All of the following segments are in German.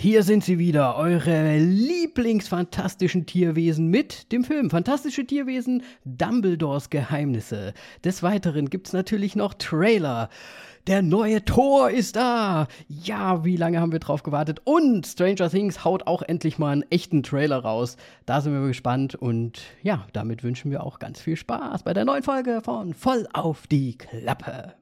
Hier sind sie wieder, eure lieblingsfantastischen Tierwesen mit dem Film Fantastische Tierwesen Dumbledores Geheimnisse. Des Weiteren gibt's natürlich noch Trailer. Der neue Tor ist da. Ja, wie lange haben wir drauf gewartet? Und Stranger Things haut auch endlich mal einen echten Trailer raus. Da sind wir gespannt und ja, damit wünschen wir auch ganz viel Spaß bei der neuen Folge von Voll auf die Klappe.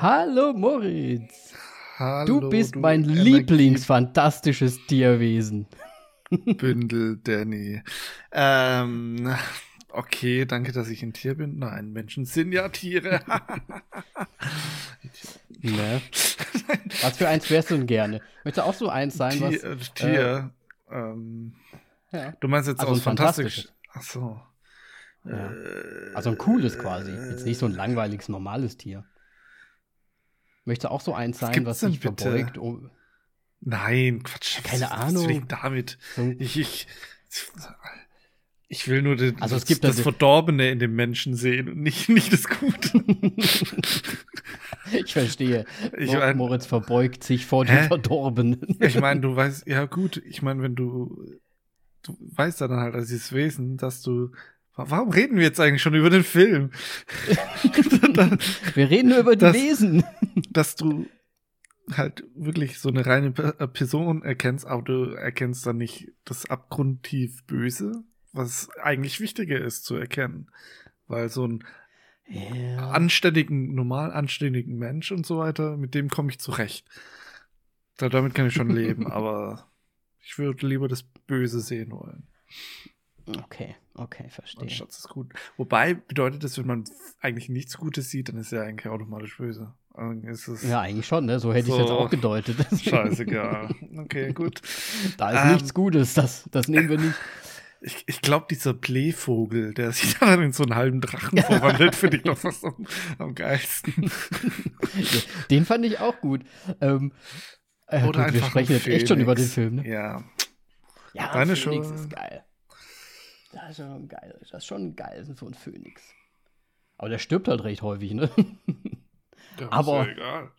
Hallo Moritz. Hallo, du bist mein lieblingsfantastisches Tierwesen. Bündel Danny. Ähm, okay, danke, dass ich ein Tier bin. Nein, Menschen sind ja Tiere. ne? Was für eins wärst du denn gerne? Möchtest du auch so eins sein? Tier. Was, äh, Tier äh, ähm, ja. Du meinst jetzt also aus fantastisch. Ach so. Ja. Äh, also ein cooles quasi. Jetzt nicht so ein langweiliges, normales Tier. Möchte auch so eins sein, was sich verbeugt. Um Nein, Quatsch. Ja, keine Ahnung. Was damit? Ich, ich, ich will nur den, also das, es gibt das Verdorbene in dem Menschen sehen und nicht, nicht das Gute. ich verstehe. Ich mein, Moritz verbeugt sich vor dem Verdorbenen. ich meine, du weißt, ja gut, ich meine, wenn du, du weißt dann halt als dieses Wesen, dass du Warum reden wir jetzt eigentlich schon über den Film? wir reden nur über die dass, Wesen. Dass du halt wirklich so eine reine äh, Person erkennst, aber du erkennst dann nicht das abgrundtief Böse, was eigentlich wichtiger ist zu erkennen. Weil so ein yeah. anständigen, normal anständigen Mensch und so weiter, mit dem komme ich zurecht. damit kann ich schon leben, aber ich würde lieber das Böse sehen wollen. Okay, okay, verstehe. Und Schatz ist gut. Wobei bedeutet das, wenn man eigentlich nichts Gutes sieht, dann ist er eigentlich automatisch böse. ja, eigentlich schon, ne? So hätte so, ich es jetzt auch gedeutet. Scheißegal. Okay, gut. Da ist ähm, nichts Gutes, das, das nehmen wir nicht. Ich, ich glaube, dieser Playvogel, der sich dann in so einen halben Drachen verwandelt, finde ich noch fast am, am geilsten. Den fand ich auch gut. Ähm, äh, Oder gut, wir sprechen jetzt echt schon über den Film, ne? Ja. Ja, Deine Phoenix ist geil. Das ist schon geil. Das ist schon geil, so ein Phönix. Aber der stirbt halt recht häufig, ne? Ja, Aber ja egal.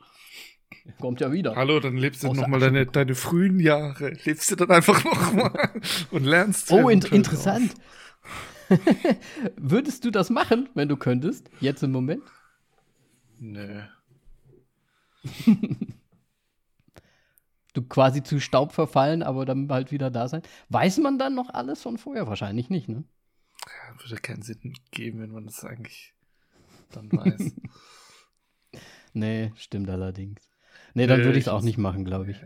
Kommt ja wieder. Hallo, dann lebst du nochmal deine, deine frühen Jahre. Lebst du dann einfach nochmal und lernst. Oh, in interessant. Würdest du das machen, wenn du könntest? Jetzt im Moment? Nö du quasi zu Staub verfallen, aber dann halt wieder da sein. Weiß man dann noch alles von vorher? Wahrscheinlich nicht, ne? Ja, würde keinen Sinn geben, wenn man das eigentlich dann weiß. nee, stimmt allerdings. Nee, dann würde ich es auch nicht machen, glaube ich.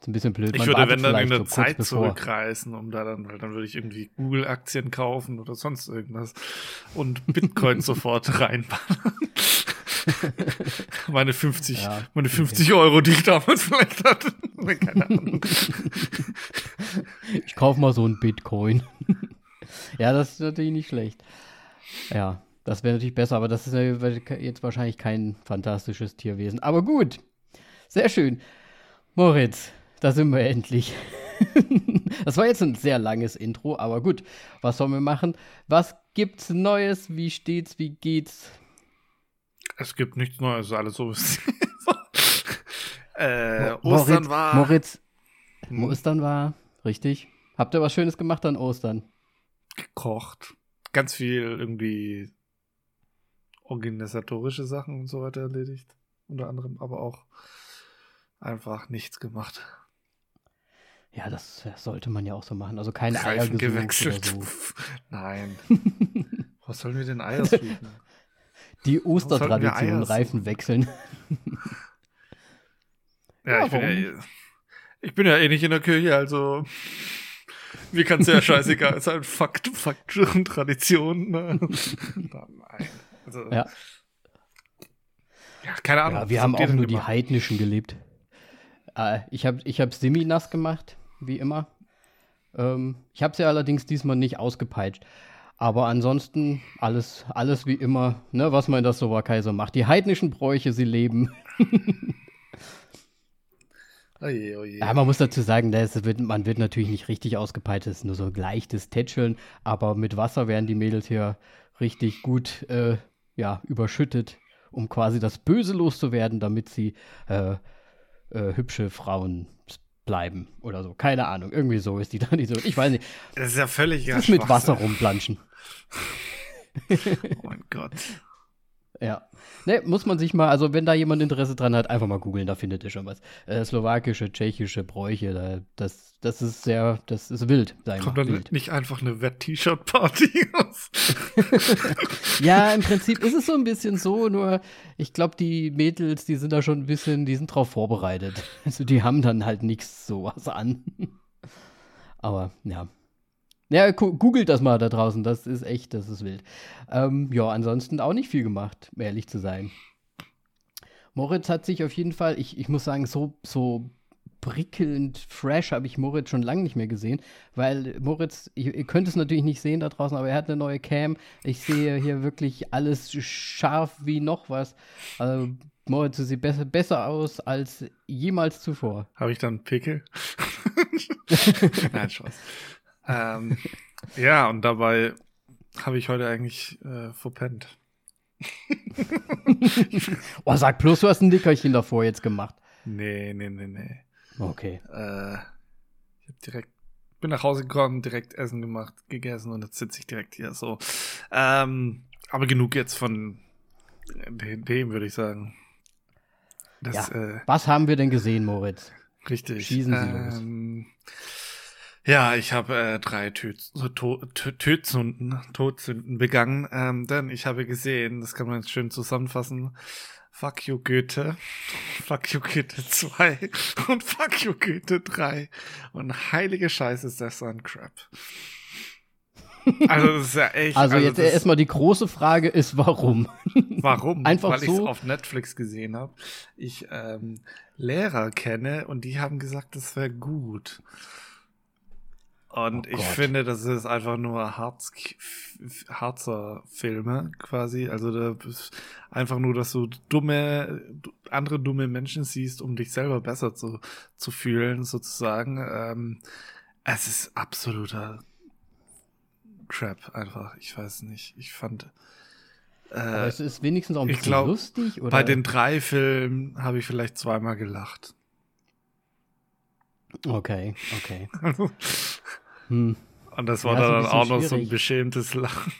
Ist ein bisschen blöd. Ich man würde, wenn dann in der so Zeit zurückreisen, um da dann, weil dann würde ich irgendwie Google-Aktien kaufen oder sonst irgendwas und Bitcoin sofort reinballern. meine 50, ja, meine 50 okay. Euro, die ich damals vielleicht hatte. Keine Ahnung. Ich kaufe mal so ein Bitcoin. ja, das ist natürlich nicht schlecht. Ja, das wäre natürlich besser, aber das ist jetzt wahrscheinlich kein fantastisches Tierwesen. Aber gut, sehr schön. Moritz, da sind wir endlich. das war jetzt ein sehr langes Intro, aber gut, was sollen wir machen? Was gibt's Neues? Wie steht's? Wie geht's? Es gibt nichts Neues, alles so ist. äh, Ostern Moritz, war. Moritz, hm? Ostern war, richtig. Habt ihr was Schönes gemacht an Ostern? Gekocht. Ganz viel irgendwie organisatorische Sachen und so weiter erledigt. Unter anderem, aber auch einfach nichts gemacht. Ja, das sollte man ja auch so machen. Also keine Eier gewechselt. So. Nein. Was sollen wir denn Eier suchen? Die Ostertradition Reifen wechseln. ja, ja ich, bin ja, eh, ich, bin ja, eh nicht in der Kirche, also mir kann es ja scheißegal sein. Fakt, Fakt und Tradition. Ne? Nein. Also, ja. ja, keine Ahnung. Ja, wir haben auch nur die heidnischen gelebt. Äh, ich habe ich hab Simi nass gemacht, wie immer. Ähm, ich habe sie allerdings diesmal nicht ausgepeitscht. Aber ansonsten alles, alles wie immer, ne, was man in das Slowakei so macht. Die heidnischen Bräuche, sie leben. Oje, oje. Ja, man muss dazu sagen, wird, man wird natürlich nicht richtig ausgepeilt, das ist nur so ein leichtes Tätscheln, aber mit Wasser werden die Mädels hier richtig gut äh, ja, überschüttet, um quasi das Böse loszuwerden, damit sie äh, äh, hübsche Frauen bleiben oder so. Keine Ahnung, irgendwie so ist die Tradition. Ich weiß nicht. Das ist ja völlig Das ist mit Wasser rumplanschen. oh mein Gott. Ja. Ne, muss man sich mal, also wenn da jemand Interesse dran hat, einfach mal googeln, da findet ihr schon was. Äh, slowakische, tschechische Bräuche, da, das, das ist sehr, das ist wild. Kommt dann wild. nicht einfach eine Wet-T-Shirt-Party aus? ja, im Prinzip ist es so ein bisschen so, nur ich glaube, die Mädels, die sind da schon ein bisschen, die sind drauf vorbereitet. Also die haben dann halt nichts sowas an. Aber ja, ja, googelt das mal da draußen, das ist echt, das ist wild. Ähm, ja, ansonsten auch nicht viel gemacht, ehrlich zu sein. Moritz hat sich auf jeden Fall, ich, ich muss sagen, so, so prickelnd fresh habe ich Moritz schon lange nicht mehr gesehen, weil Moritz, ihr, könnt es natürlich nicht sehen da draußen, aber er hat eine neue Cam. Ich sehe hier wirklich alles scharf wie noch was. Also, Moritz sieht besser, besser aus als jemals zuvor. Habe ich dann Pickel? Nein, Spaß ähm, ja, und dabei habe ich heute eigentlich äh, verpennt. oh, sag bloß, du hast ein Nickerchen davor jetzt gemacht. Nee, nee, nee, nee. Okay. Äh, ich hab direkt, bin nach Hause gekommen, direkt Essen gemacht, gegessen und jetzt sitze ich direkt hier so. Ähm, aber genug jetzt von dem, würde ich sagen. Das, ja. äh, Was haben wir denn gesehen, Moritz? Richtig. Schießen Sie ähm, los. Ja, ich habe äh, drei Töt Tötsünden, Todsünden begangen, ähm, denn ich habe gesehen, das kann man jetzt schön zusammenfassen, Fuck you Goethe, Fuck you Goethe 2 und Fuck you Goethe 3 und heilige Scheiße ist das ein Crap. Also das ist ja echt. Also, also jetzt erstmal die große Frage ist, warum? Warum? Einfach Weil so? ich es auf Netflix gesehen habe. Ich ähm, Lehrer kenne und die haben gesagt, das wäre gut. Und oh ich finde, das ist einfach nur Harz, Harzer Filme quasi. Also da einfach nur, dass du dumme, andere dumme Menschen siehst, um dich selber besser zu, zu fühlen, sozusagen. Ähm, es ist absoluter Crap einfach. Ich weiß nicht. Ich fand. Äh, Aber es ist wenigstens auch ein bisschen glaub, lustig, oder? Bei den drei Filmen habe ich vielleicht zweimal gelacht. Okay, okay. Hm. Und das war ja, dann auch noch so ein beschämtes Lachen.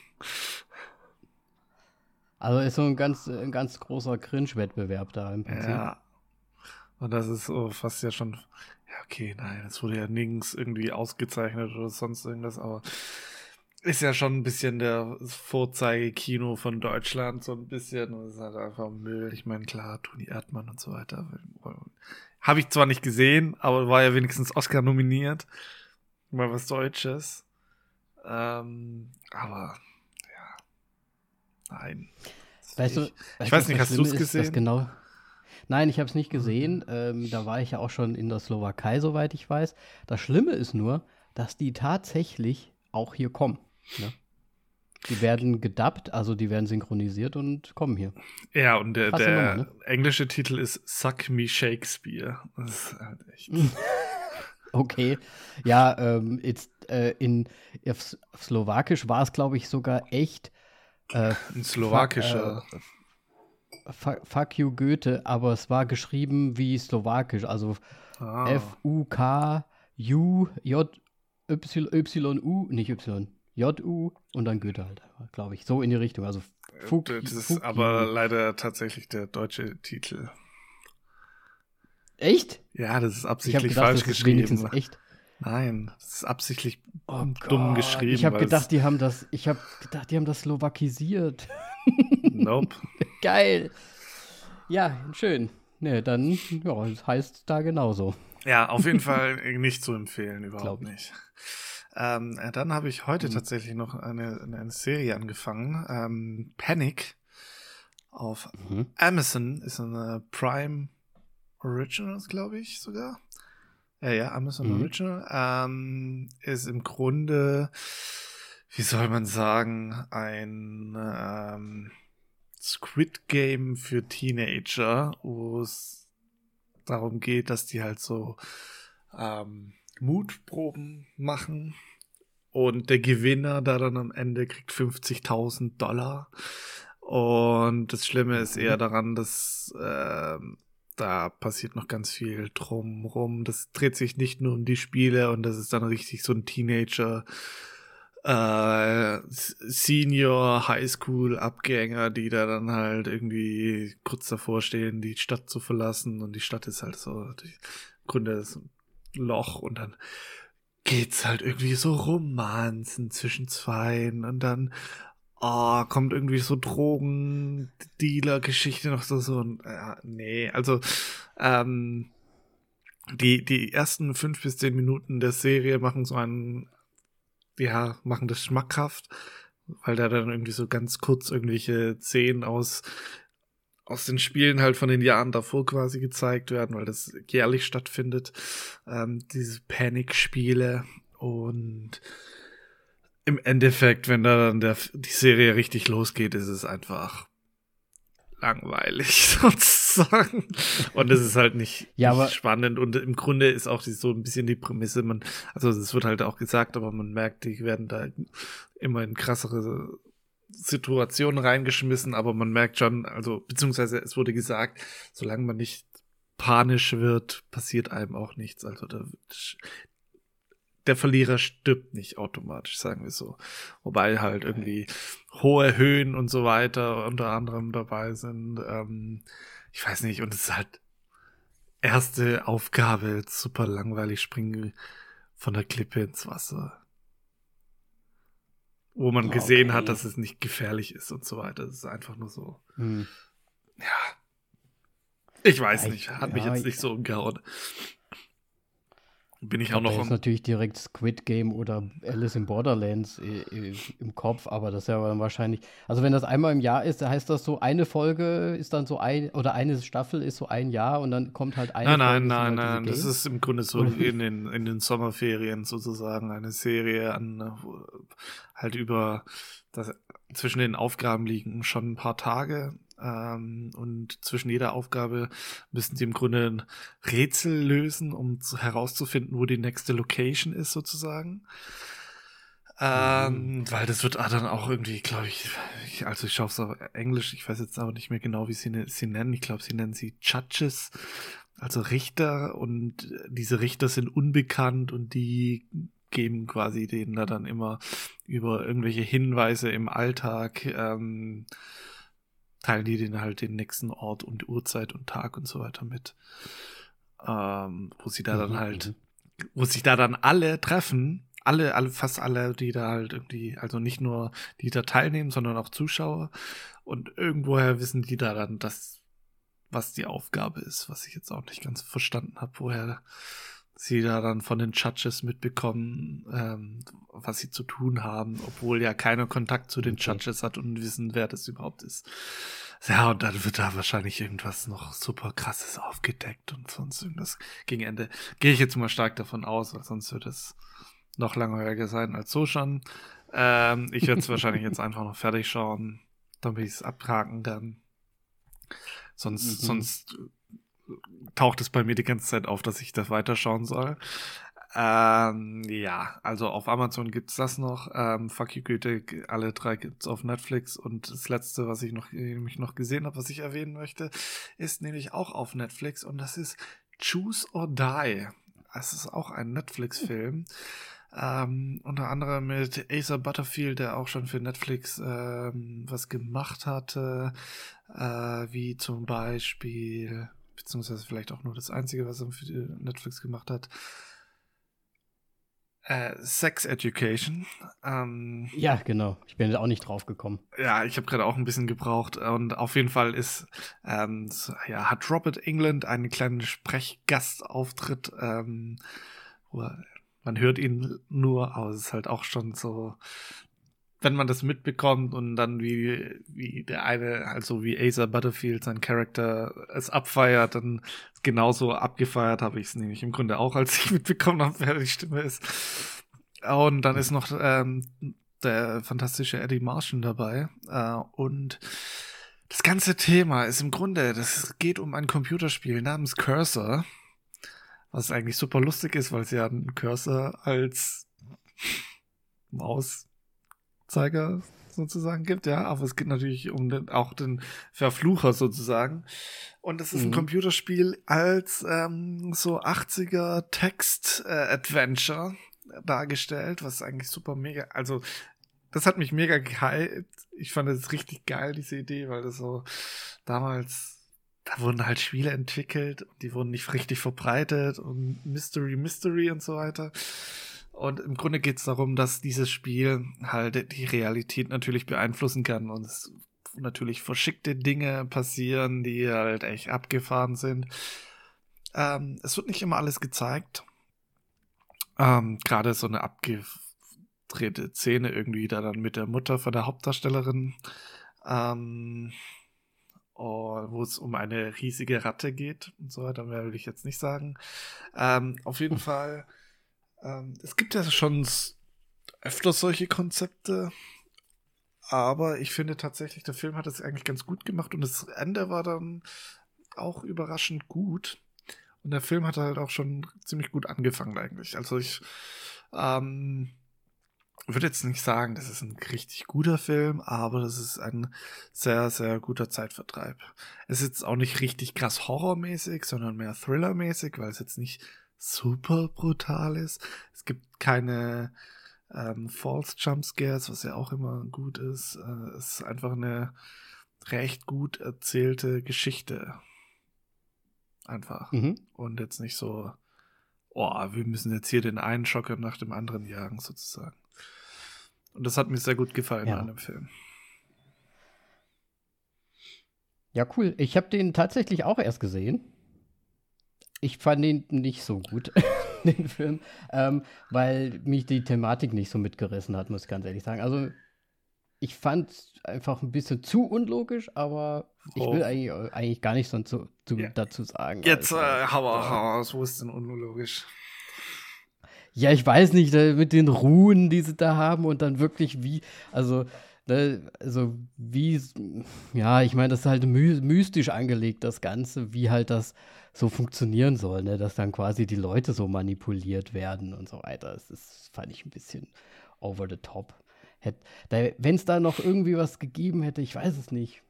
Also ist so ein ganz, ein ganz großer Cringe-Wettbewerb da im Prinzip. Ja. Und das ist so fast ja schon. Ja, okay, nein, es wurde ja nirgends irgendwie ausgezeichnet oder sonst irgendwas, aber ist ja schon ein bisschen der Vorzeigekino von Deutschland, so ein bisschen. Und es ist halt einfach Müll. Ich meine, klar, Toni Erdmann und so weiter. Habe ich zwar nicht gesehen, aber war ja wenigstens Oscar nominiert mal was Deutsches. Ähm, aber ja, nein. Weißt du, ich, ich weiß nicht, hast du es gesehen? Genau. Nein, ich habe es nicht gesehen. Ähm, da war ich ja auch schon in der Slowakei, soweit ich weiß. Das Schlimme ist nur, dass die tatsächlich auch hier kommen. Ne? Die werden gedubbt, also die werden synchronisiert und kommen hier. Ja, und der, der Nummer, ne? englische Titel ist Suck Me Shakespeare. Das ist halt echt. Okay. Ja, ähm, jetzt, äh, in auf, Slowakisch war es, glaube ich, sogar echt. Äh, Ein slowakischer. Äh, fuck, fuck you Goethe, aber es war geschrieben wie slowakisch, also ah. F-U-K-U J-Y-U, nicht Y, J-U und dann Goethe halt, glaube ich. So in die Richtung. Also Fuck, Das ist Fuck aber leider tatsächlich der deutsche Titel. Echt? Ja, das ist absichtlich gedacht, falsch das geschrieben. Ist echt. Nein, das ist absichtlich oh dumm geschrieben. Ich habe gedacht, die haben das, ich habe gedacht, die haben das slowakisiert. Nope. Geil. Ja, schön. Ne, dann, ja, das heißt da genauso. Ja, auf jeden Fall nicht zu empfehlen, überhaupt nicht. Ähm, äh, dann habe ich heute mhm. tatsächlich noch eine, eine Serie angefangen. Ähm, Panic auf mhm. Amazon ist eine Prime Originals, glaube ich sogar. Ja, ja, Amazon mhm. Original. Ähm, ist im Grunde, wie soll man sagen, ein ähm, Squid Game für Teenager, wo es darum geht, dass die halt so ähm, Mutproben machen und der Gewinner da dann am Ende kriegt 50.000 Dollar. Und das Schlimme ist eher mhm. daran, dass äh, da passiert noch ganz viel drumrum. Das dreht sich nicht nur um die Spiele und das ist dann richtig so ein Teenager äh, Senior Highschool Abgänger, die da dann halt irgendwie kurz davor stehen, die Stadt zu verlassen und die Stadt ist halt so die Grunde ist ein Loch und dann geht's halt irgendwie so Romanzen zwischen zweien und dann oh, kommt irgendwie so Drogendealer-Geschichte noch so, so äh, nee, also, ähm, die, die ersten fünf bis zehn Minuten der Serie machen so einen, ja, machen das schmackhaft, weil da dann irgendwie so ganz kurz irgendwelche Szenen aus, aus den Spielen halt von den Jahren davor quasi gezeigt werden, weil das jährlich stattfindet, ähm, diese Panic-Spiele und im Endeffekt, wenn da dann der, die Serie richtig losgeht, ist es einfach langweilig sozusagen. Und es ist halt nicht, ja, nicht spannend. Und im Grunde ist auch so ein bisschen die Prämisse, man, also es wird halt auch gesagt, aber man merkt, die werden da immer in krassere Situationen reingeschmissen, aber man merkt schon, also, beziehungsweise es wurde gesagt, solange man nicht panisch wird, passiert einem auch nichts. Also da der Verlierer stirbt nicht automatisch, sagen wir so. Wobei halt irgendwie hohe Höhen und so weiter unter anderem dabei sind. Ähm, ich weiß nicht, und es ist halt erste Aufgabe, super langweilig, springen von der Klippe ins Wasser. Wo man gesehen okay. hat, dass es nicht gefährlich ist und so weiter. Das ist einfach nur so. Hm. Ja. Ich weiß nicht, hat mich jetzt nicht so umgehauen bin ich, auch noch. Da ist natürlich direkt Squid Game oder Alice in Borderlands äh, im Kopf, aber das ist ja dann wahrscheinlich. Also, wenn das einmal im Jahr ist, heißt das so, eine Folge ist dann so ein, oder eine Staffel ist so ein Jahr und dann kommt halt eine. Nein, nein, nein, nein, nein. Das ist im Grunde so in den, in den Sommerferien sozusagen eine Serie an, halt über, das, zwischen den Aufgaben liegen schon ein paar Tage ähm, und zwischen jeder Aufgabe müssen sie im Grunde ein Rätsel lösen, um zu, herauszufinden, wo die nächste Location ist, sozusagen. Ähm, mhm. Weil das wird dann auch irgendwie, glaube ich, ich, also ich schaue es auf Englisch, ich weiß jetzt aber nicht mehr genau, wie sie ne, sie nennen. Ich glaube, sie nennen sie Judges, also Richter und diese Richter sind unbekannt und die geben quasi denen da dann immer über irgendwelche Hinweise im Alltag ähm, teilen die den halt den nächsten Ort und Uhrzeit und Tag und so weiter mit. Ähm, wo sie da mhm, dann halt, mhm. wo sich da dann alle treffen, alle, alle, fast alle, die da halt irgendwie, also nicht nur die da teilnehmen, sondern auch Zuschauer. Und irgendwoher wissen die da dann, dass, was die Aufgabe ist, was ich jetzt auch nicht ganz verstanden habe, woher sie da dann von den Judges mitbekommen, ähm, was sie zu tun haben, obwohl ja keiner Kontakt zu den okay. Judges hat und wissen, wer das überhaupt ist. Ja, und dann wird da wahrscheinlich irgendwas noch super krasses aufgedeckt und sonst irgendwas gegen Ende. Gehe ich jetzt mal stark davon aus, weil sonst wird es noch langweiliger sein als so schon. Ähm, ich werde es wahrscheinlich jetzt einfach noch fertig schauen, damit ich es abhaken kann. Sonst, mhm. sonst taucht es bei mir die ganze Zeit auf, dass ich das weiterschauen soll. Ähm, ja, also auf Amazon gibt's das noch. Ähm, Fuck you Goethe, alle drei gibt's auf Netflix. Und das letzte, was ich noch, nämlich noch gesehen habe, was ich erwähnen möchte, ist nämlich auch auf Netflix und das ist Choose or Die. Es ist auch ein Netflix-Film. Ähm, unter anderem mit Asa Butterfield, der auch schon für Netflix ähm, was gemacht hatte, äh, wie zum Beispiel beziehungsweise vielleicht auch nur das Einzige, was er für Netflix gemacht hat. Äh, Sex Education. Ähm, ja, genau. Ich bin auch nicht drauf gekommen. Ja, ich habe gerade auch ein bisschen gebraucht. Und auf jeden Fall ist, ähm, ja, hat Robert England einen kleinen Sprechgastauftritt. Ähm, man hört ihn nur, aber es ist halt auch schon so wenn man das mitbekommt und dann wie, wie der eine, also wie Asa Butterfield, sein Charakter, es abfeiert, dann genauso abgefeiert habe ich es nämlich im Grunde auch, als ich mitbekommen habe, wer die Stimme ist. Und dann ist noch ähm, der fantastische Eddie Martian dabei. Äh, und Das ganze Thema ist im Grunde, das geht um ein Computerspiel namens Cursor, was eigentlich super lustig ist, weil sie ja einen Cursor als Mauszeiger sozusagen gibt, ja, aber es geht natürlich um den, auch den Verflucher sozusagen. Und es ist mhm. ein Computerspiel als ähm, so 80er Text-Adventure äh, dargestellt, was eigentlich super mega, also das hat mich mega gehypt. Ich fand es richtig geil, diese Idee, weil das so damals, da wurden halt Spiele entwickelt die wurden nicht richtig verbreitet und Mystery, Mystery und so weiter. Und im Grunde geht es darum, dass dieses Spiel halt die Realität natürlich beeinflussen kann und es natürlich verschickte Dinge passieren, die halt echt abgefahren sind. Ähm, es wird nicht immer alles gezeigt. Ähm, Gerade so eine abgedrehte Szene irgendwie da dann mit der Mutter von der Hauptdarstellerin, ähm, wo es um eine riesige Ratte geht und so weiter, mehr will ich jetzt nicht sagen. Ähm, auf jeden Fall ähm, es gibt ja schon öfter solche Konzepte, aber ich finde tatsächlich, der Film hat es eigentlich ganz gut gemacht und das Ende war dann auch überraschend gut. Und der Film hat halt auch schon ziemlich gut angefangen eigentlich. Also ich ähm, würde jetzt nicht sagen, das ist ein richtig guter Film, aber das ist ein sehr, sehr guter Zeitvertreib. Es ist jetzt auch nicht richtig krass horrormäßig, sondern mehr thrillermäßig, weil es jetzt nicht super brutal ist. Es gibt keine ähm, False Jump Scares, was ja auch immer gut ist. Äh, es ist einfach eine recht gut erzählte Geschichte. Einfach. Mhm. Und jetzt nicht so, oh, wir müssen jetzt hier den einen Schocker nach dem anderen jagen, sozusagen. Und das hat mir sehr gut gefallen ja. an dem Film. Ja, cool. Ich habe den tatsächlich auch erst gesehen ich fand ihn nicht so gut, den Film, ähm, weil mich die Thematik nicht so mitgerissen hat, muss ich ganz ehrlich sagen. Also, ich fand es einfach ein bisschen zu unlogisch, aber ich will oh. eigentlich, eigentlich gar nichts zu, ja. dazu sagen. Jetzt, also, äh, hau, hau aus, wo ist denn unlogisch? Ja, ich weiß nicht, mit den Ruhen, die sie da haben und dann wirklich wie, also Ne, also wie, ja, ich meine, das ist halt my mystisch angelegt, das Ganze, wie halt das so funktionieren soll, ne? dass dann quasi die Leute so manipuliert werden und so weiter. Das, das fand ich ein bisschen over the top. Wenn es da noch irgendwie was gegeben hätte, ich weiß es nicht.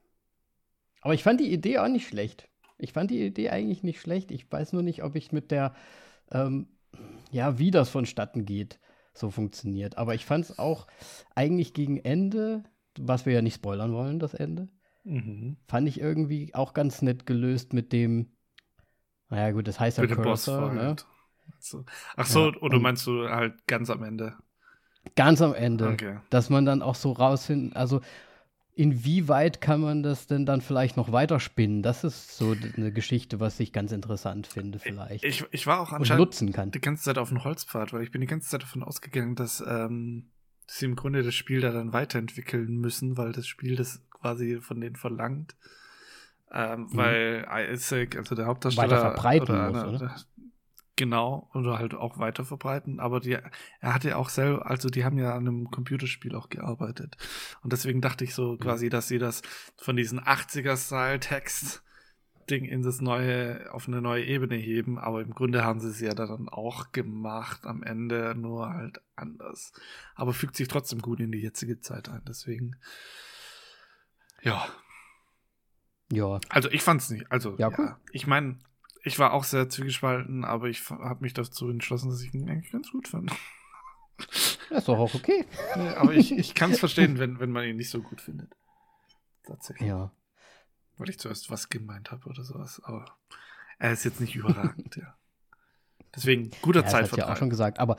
Aber ich fand die Idee auch nicht schlecht. Ich fand die Idee eigentlich nicht schlecht. Ich weiß nur nicht, ob ich mit der, ähm, ja, wie das vonstatten geht so funktioniert. Aber ich fand es auch eigentlich gegen Ende, was wir ja nicht spoilern wollen, das Ende, mhm. fand ich irgendwie auch ganz nett gelöst mit dem, naja gut, das heißt ja Cursor, ne? Ach so, ja, oder meinst du halt ganz am Ende? Ganz am Ende. Okay. Dass man dann auch so rausfinden, also inwieweit kann man das denn dann vielleicht noch weiterspinnen? Das ist so eine Geschichte, was ich ganz interessant finde, vielleicht. Ich, ich war auch anscheinend nutzen kann. die ganze Zeit auf dem Holzpfad, weil ich bin die ganze Zeit davon ausgegangen, dass, ähm, sie im Grunde das Spiel da dann weiterentwickeln müssen, weil das Spiel das quasi von denen verlangt. Ähm, mhm. Weil Isaac, also der Hauptdarsteller, Weiter verbreiten oder, muss, oder? Genau, oder halt auch weiter verbreiten. Aber die, er hat ja auch selber, also die haben ja an einem Computerspiel auch gearbeitet. Und deswegen dachte ich so quasi, dass sie das von diesen 80er-Style-Text Ding in das neue, auf eine neue Ebene heben, aber im Grunde haben sie es ja dann auch gemacht am Ende, nur halt anders. Aber fügt sich trotzdem gut in die jetzige Zeit ein, deswegen, ja. Ja. Also ich fand's nicht, also, ja, cool. ja. ich meine, ich war auch sehr zwiegespalten, aber ich habe mich dazu entschlossen, dass ich ihn eigentlich ganz gut fand. Das ist doch auch okay. Nee, aber ich, ich kann es verstehen, wenn, wenn man ihn nicht so gut findet. Tatsächlich. Ja. Weil ich zuerst was gemeint habe oder sowas. Aber er ist jetzt nicht überragend, ja. Deswegen guter ja, Zeitvertrag. Das ja auch schon gesagt. Aber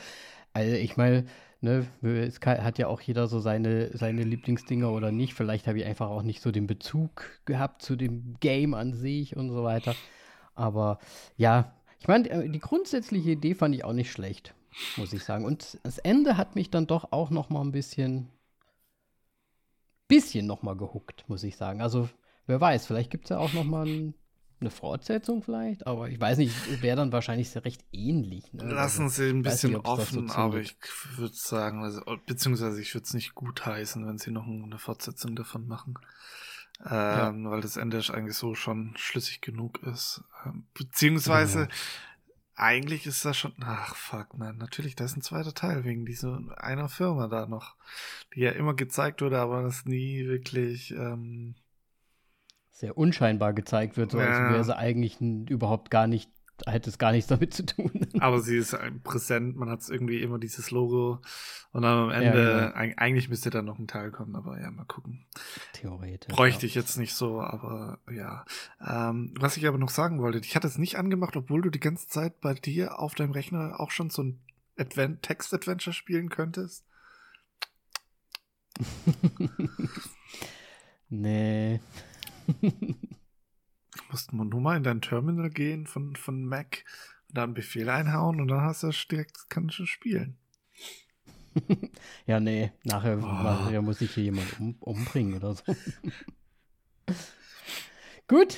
also ich meine, ne, es hat ja auch jeder so seine, seine Lieblingsdinger oder nicht. Vielleicht habe ich einfach auch nicht so den Bezug gehabt zu dem Game an sich und so weiter. Aber ja, ich meine, äh, die grundsätzliche Idee fand ich auch nicht schlecht, muss ich sagen. Und das Ende hat mich dann doch auch noch mal ein bisschen, bisschen noch mal gehuckt, muss ich sagen. Also wer weiß, vielleicht gibt es ja auch noch mal ein, eine Fortsetzung vielleicht, aber ich weiß nicht, wäre dann wahrscheinlich recht ähnlich. Ne? Lassen also, Sie ein bisschen nicht, offen, so aber ich würde sagen, also, beziehungsweise ich würde es nicht gut heißen, wenn Sie noch eine Fortsetzung davon machen. Ähm, ja. Weil das Ende eigentlich so schon schlüssig genug ist. Ähm, beziehungsweise, ja. eigentlich ist das schon. Ach, fuck, man. Natürlich, da ist ein zweiter Teil wegen dieser einer Firma da noch, die ja immer gezeigt wurde, aber das nie wirklich. Ähm, sehr unscheinbar gezeigt wird, so ja. als wäre sie eigentlich überhaupt gar nicht hätte es gar nichts damit zu tun. Aber sie ist präsent, man hat irgendwie immer dieses Logo und dann am Ende, ja, genau. eigentlich müsste da noch ein Teil kommen, aber ja, mal gucken. Theoretisch. Bräuchte ich jetzt nicht so, aber ja. Ähm, was ich aber noch sagen wollte, ich hatte es nicht angemacht, obwohl du die ganze Zeit bei dir auf deinem Rechner auch schon so ein Advent Text-Adventure spielen könntest. nee. musst man nur mal in dein Terminal gehen von, von Mac und da einen Befehl einhauen und dann hast du direkt, kannst du spielen. ja, nee, nachher, oh. nachher muss ich hier jemanden um, umbringen oder so. Gut.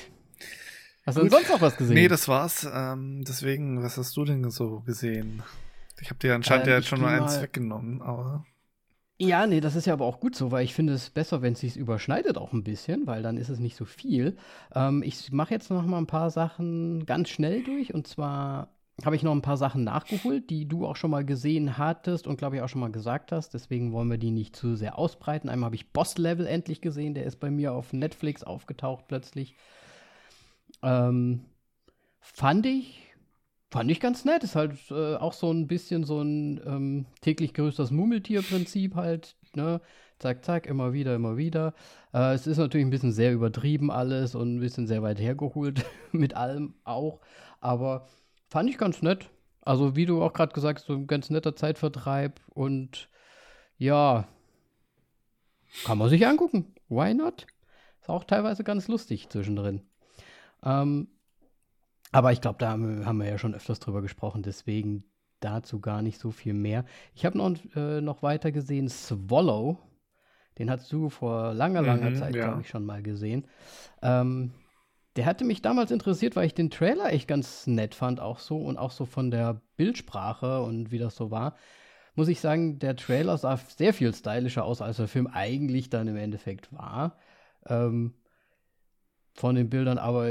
Hast du Gut. sonst noch was gesehen? Nee, das war's. Ähm, deswegen, was hast du denn so gesehen? Ich habe dir anscheinend ähm, ja schon mal eins weggenommen, aber. Ja, nee, das ist ja aber auch gut so, weil ich finde es besser, wenn es sich überschneidet auch ein bisschen, weil dann ist es nicht so viel. Ähm, ich mache jetzt noch mal ein paar Sachen ganz schnell durch und zwar habe ich noch ein paar Sachen nachgeholt, die du auch schon mal gesehen hattest und glaube ich auch schon mal gesagt hast. Deswegen wollen wir die nicht zu sehr ausbreiten. Einmal habe ich Boss Level endlich gesehen, der ist bei mir auf Netflix aufgetaucht plötzlich. Ähm, fand ich Fand ich ganz nett. Ist halt äh, auch so ein bisschen so ein ähm, täglich größtes Mummeltier-Prinzip halt. Ne? Zack, zack, immer wieder, immer wieder. Äh, es ist natürlich ein bisschen sehr übertrieben alles und ein bisschen sehr weit hergeholt mit allem auch. Aber fand ich ganz nett. Also, wie du auch gerade gesagt hast, so ein ganz netter Zeitvertreib und ja, kann man sich angucken. Why not? Ist auch teilweise ganz lustig zwischendrin. Ähm, aber ich glaube, da haben wir ja schon öfters drüber gesprochen, deswegen dazu gar nicht so viel mehr. Ich habe noch, äh, noch weiter gesehen Swallow. Den hast du vor langer, langer mhm, Zeit, ja. glaube ich, schon mal gesehen. Ähm, der hatte mich damals interessiert, weil ich den Trailer echt ganz nett fand, auch so und auch so von der Bildsprache und wie das so war. Muss ich sagen, der Trailer sah sehr viel stylischer aus, als der Film eigentlich dann im Endeffekt war. Ähm, von den Bildern, aber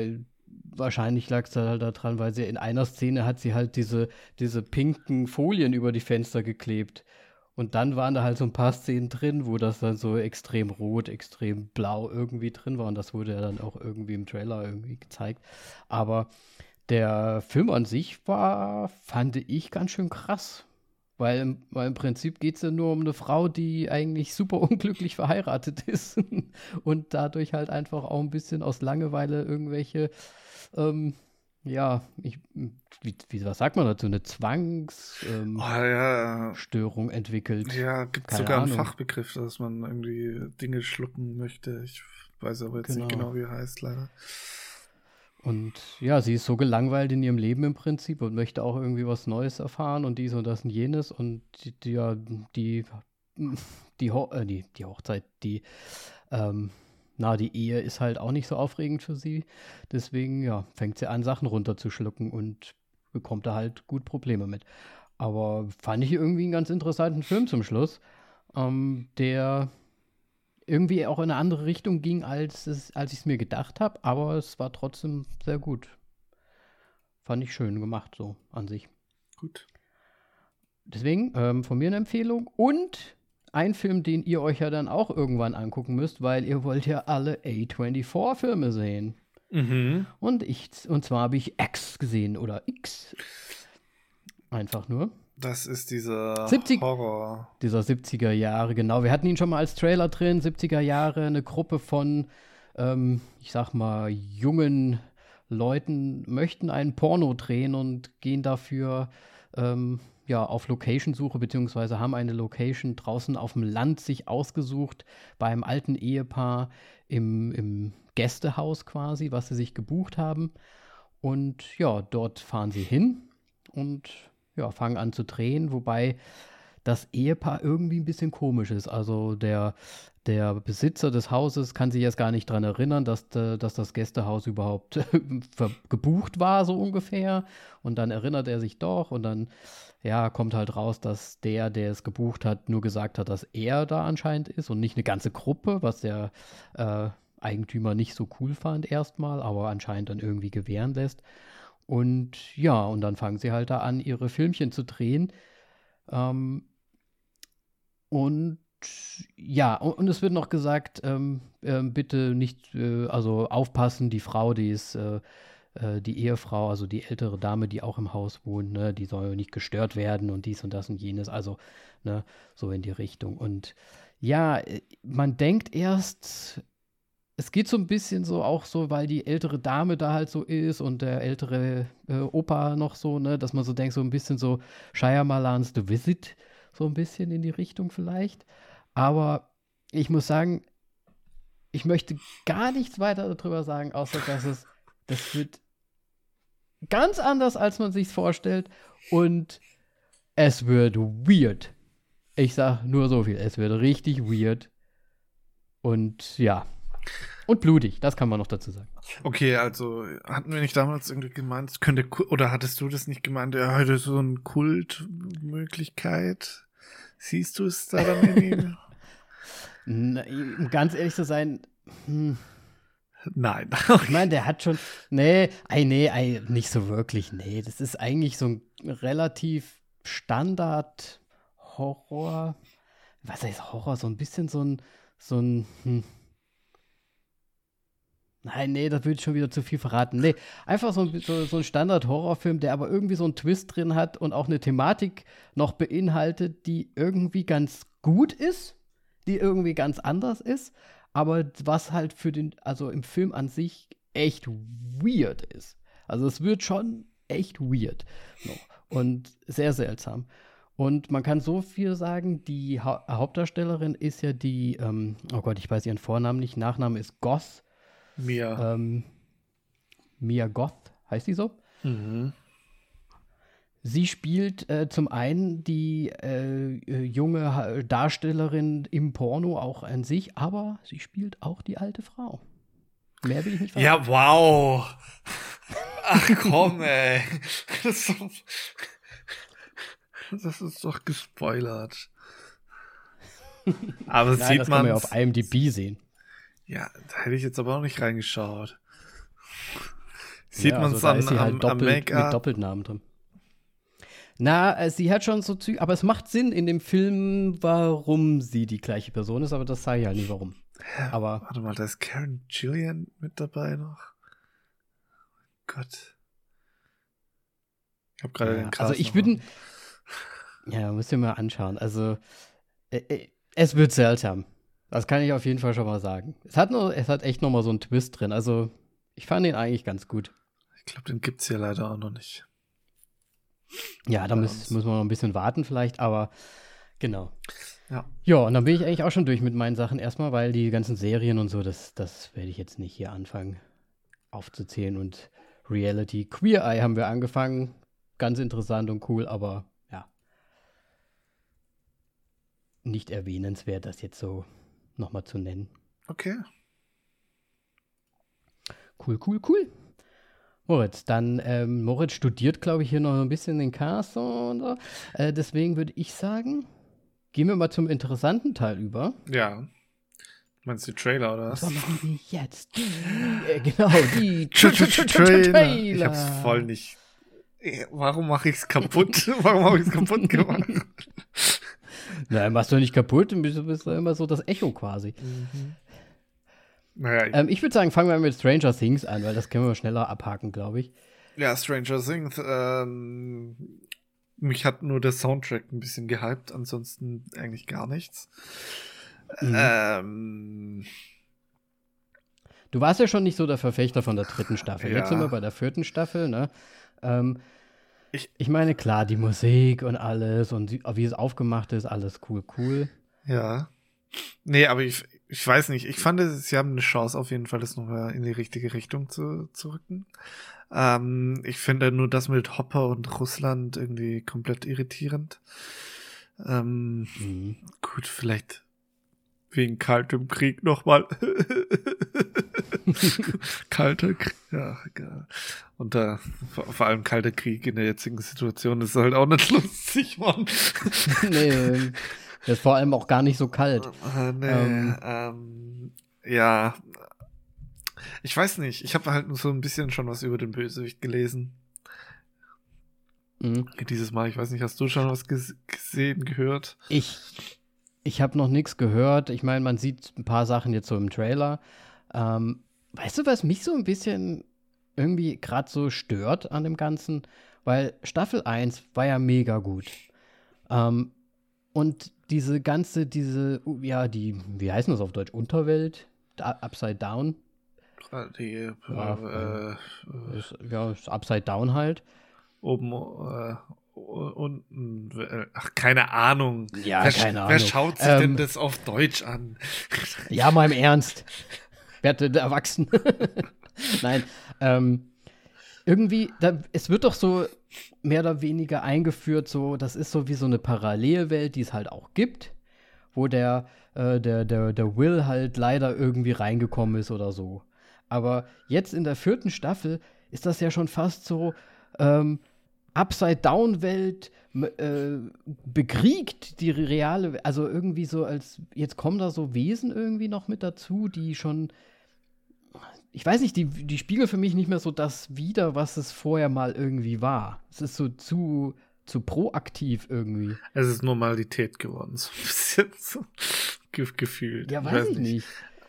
wahrscheinlich lag es halt daran, weil sie in einer Szene hat sie halt diese, diese pinken Folien über die Fenster geklebt. Und dann waren da halt so ein paar Szenen drin, wo das dann so extrem rot, extrem blau irgendwie drin war. Und das wurde ja dann auch irgendwie im Trailer irgendwie gezeigt. Aber der Film an sich war, fand ich, ganz schön krass. Weil, weil im Prinzip geht es ja nur um eine Frau, die eigentlich super unglücklich verheiratet ist und dadurch halt einfach auch ein bisschen aus Langeweile irgendwelche ähm, ja, ich, wie, wie, was sagt man dazu, eine Zwangsstörung ähm, oh, ja. entwickelt. Ja, gibt sogar Ahnung. einen Fachbegriff, dass man irgendwie Dinge schlucken möchte. Ich weiß aber jetzt genau. nicht genau, wie er heißt, leider. Und ja, sie ist so gelangweilt in ihrem Leben im Prinzip und möchte auch irgendwie was Neues erfahren und dies und das und jenes. Und die, ja, die, die, Ho äh, die, die Hochzeit, die ähm, na, die Ehe ist halt auch nicht so aufregend für sie. Deswegen, ja, fängt sie an, Sachen runterzuschlucken und bekommt da halt gut Probleme mit. Aber fand ich irgendwie einen ganz interessanten Film zum Schluss, ähm, der irgendwie auch in eine andere Richtung ging, als, es, als ich es mir gedacht habe, aber es war trotzdem sehr gut. Fand ich schön gemacht, so an sich. Gut. Deswegen ähm, von mir eine Empfehlung und ein Film, den ihr euch ja dann auch irgendwann angucken müsst, weil ihr wollt ja alle A24-Filme sehen. Mhm. Und ich, und zwar habe ich X gesehen oder X. Einfach nur. Das ist dieser 70, Horror. Dieser 70er Jahre, genau. Wir hatten ihn schon mal als Trailer drin. 70er Jahre, eine Gruppe von, ähm, ich sag mal, jungen Leuten möchten einen Porno drehen und gehen dafür ähm, ja, auf Location-Suche, beziehungsweise haben eine Location draußen auf dem Land sich ausgesucht, bei einem alten Ehepaar im, im Gästehaus quasi, was sie sich gebucht haben. Und ja, dort fahren sie hin und ja, fangen an zu drehen, wobei das Ehepaar irgendwie ein bisschen komisch ist. Also der, der Besitzer des Hauses kann sich jetzt gar nicht daran erinnern, dass, dass das Gästehaus überhaupt gebucht war, so ungefähr. Und dann erinnert er sich doch und dann ja, kommt halt raus, dass der, der es gebucht hat, nur gesagt hat, dass er da anscheinend ist und nicht eine ganze Gruppe, was ja äh, Eigentümer nicht so cool fand erstmal, aber anscheinend dann irgendwie gewähren lässt. Und ja, und dann fangen sie halt da an, ihre Filmchen zu drehen. Ähm, und ja, und, und, es wird noch gesagt, ähm, äh, bitte nicht, äh, also aufpassen, die Frau, die ist äh, äh, die Ehefrau, also die ältere Dame, die auch im Haus wohnt, ne, die soll nicht gestört werden und dies und das und jenes, also ne, so in die Richtung. Und ja, äh, man denkt erst, es geht so ein bisschen so auch so, weil die ältere Dame da halt so ist und der ältere äh, Opa noch so, ne, dass man so denkt, so ein bisschen so Shyamalans The Visit, so ein bisschen in die Richtung vielleicht. Aber ich muss sagen, ich möchte gar nichts weiter darüber sagen, außer dass es, das wird ganz anders, als man sich vorstellt und es wird weird. Ich sag nur so viel, es wird richtig weird und ja. Und blutig, das kann man noch dazu sagen. Okay, also hatten wir nicht damals irgendwie gemeint, es könnte, oder hattest du das nicht gemeint, ja, heute so eine Kultmöglichkeit? Siehst du es da dann in ihm? um ganz ehrlich zu sein, hm. Nein. ich meine, der hat schon. Nee, ei, nee, ei, nicht so wirklich. Nee, das ist eigentlich so ein relativ Standard-Horror. Was heißt Horror? So ein bisschen so ein. So ein. Hm. Nein, nee, das würde ich schon wieder zu viel verraten. Nee, einfach so ein, so, so ein Standard-Horrorfilm, der aber irgendwie so einen Twist drin hat und auch eine Thematik noch beinhaltet, die irgendwie ganz gut ist die irgendwie ganz anders ist, aber was halt für den, also im Film an sich echt weird ist. Also es wird schon echt weird no. und sehr seltsam. Und man kann so viel sagen, die ha Hauptdarstellerin ist ja die, ähm, oh Gott, ich weiß ihren Vornamen nicht, Nachname ist Goth. Mia. Ähm, Mia Goth, heißt die so? Mhm. Sie spielt äh, zum einen die äh, äh junge Darstellerin im Porno auch an sich, aber sie spielt auch die alte Frau. Mehr will ich nicht verraten. Ja, wow. Ach komm, ey. Das ist, doch, das ist doch gespoilert. Aber Nein, sieht das man. Das kann man ja auf IMDb sehen. Ja, da hätte ich jetzt aber auch nicht reingeschaut. Sieht ja, man es also an, halt am, doppelt, am Mit Doppelnamen drin. Na, äh, sie hat schon so Züge, aber es macht Sinn in dem Film, warum sie die gleiche Person ist, aber das sage ich halt nicht warum. Aber Warte mal, da ist Karen Gillian mit dabei noch. Oh Gott. Ich habe gerade ja, den Cast Also ich würde Ja, müsst ihr mal anschauen. Also äh, äh, es wird seltsam. Das kann ich auf jeden Fall schon mal sagen. Es hat nur, es hat echt noch mal so einen Twist drin. Also ich fand ihn eigentlich ganz gut. Ich glaube, den gibt's hier leider auch noch nicht. Ja, da muss, muss man noch ein bisschen warten vielleicht, aber genau. Ja. Ja, und dann bin ich eigentlich auch schon durch mit meinen Sachen erstmal, weil die ganzen Serien und so, das, das werde ich jetzt nicht hier anfangen aufzuzählen. Und Reality Queer Eye haben wir angefangen. Ganz interessant und cool, aber ja. Nicht erwähnenswert, das jetzt so nochmal zu nennen. Okay. Cool, cool, cool. Moritz, dann ähm, Moritz studiert, glaube ich, hier noch ein bisschen den Cast und so. Äh, deswegen würde ich sagen, gehen wir mal zum interessanten Teil über. Ja. Meinst du Trailer oder was? Was machen wir jetzt? Die, äh, genau, die Trailer. Ich hab's voll nicht. Warum mache ich's kaputt? Warum habe ich's kaputt gemacht? Nein, machst du nicht kaputt, du bist, bist immer so das Echo quasi. Mhm. Naja, ähm, ich würde sagen, fangen wir mit Stranger Things an, weil das können wir schneller abhaken, glaube ich. Ja, Stranger Things. Ähm, mich hat nur der Soundtrack ein bisschen gehypt, ansonsten eigentlich gar nichts. Mhm. Ähm, du warst ja schon nicht so der Verfechter von der dritten Staffel. Ja. Jetzt sind wir bei der vierten Staffel, ne? Ähm, ich, ich meine, klar, die Musik und alles und wie es aufgemacht ist, alles cool, cool. Ja. Nee, aber ich, ich weiß nicht. Ich fand, sie haben eine Chance auf jeden Fall, das nochmal in die richtige Richtung zu, zu rücken. Ähm, ich finde nur das mit Hopper und Russland irgendwie komplett irritierend. Ähm, mhm. Gut, vielleicht wegen kaltem Krieg nochmal. Kalter Krieg, ja, egal. Und da, vor, allem kalter Krieg in der jetzigen Situation ist halt auch nicht lustig, Mann. nee, der ist vor allem auch gar nicht so kalt. Äh, nee, ähm, ähm, ja, Ich weiß nicht. Ich habe halt nur so ein bisschen schon was über den Bösewicht gelesen. Mhm. Dieses Mal, ich weiß nicht, hast du schon was gesehen, gehört? Ich, ich habe noch nichts gehört. Ich meine, man sieht ein paar Sachen jetzt so im Trailer. Ähm, weißt du, was mich so ein bisschen irgendwie gerade so stört an dem Ganzen? Weil Staffel 1 war ja mega gut. Ähm, und diese ganze, diese, ja, die, wie heißt das auf Deutsch? Unterwelt? Upside Down? Die, ja, äh, ist, ja, ist Upside Down halt. Oben, äh, unten, ach, keine Ahnung. Ja, wer, keine Ahnung. Wer schaut sich ähm, denn das auf Deutsch an? Ja, mal im Ernst. Werte Erwachsene. Nein, ähm, irgendwie, da, es wird doch so mehr oder weniger eingeführt, so, das ist so wie so eine Parallelwelt, die es halt auch gibt, wo der, äh, der, der, der Will halt leider irgendwie reingekommen ist oder so. Aber jetzt in der vierten Staffel ist das ja schon fast so ähm, Upside-Down-Welt äh, bekriegt die reale, also irgendwie so als, jetzt kommen da so Wesen irgendwie noch mit dazu, die schon ich weiß nicht, die, die spiegeln für mich nicht mehr so das wider, was es vorher mal irgendwie war. Es ist so zu, zu proaktiv irgendwie. Es ist Normalität geworden, so ein bisschen so gefühlt. Ja, weiß, weiß ich nicht. nicht.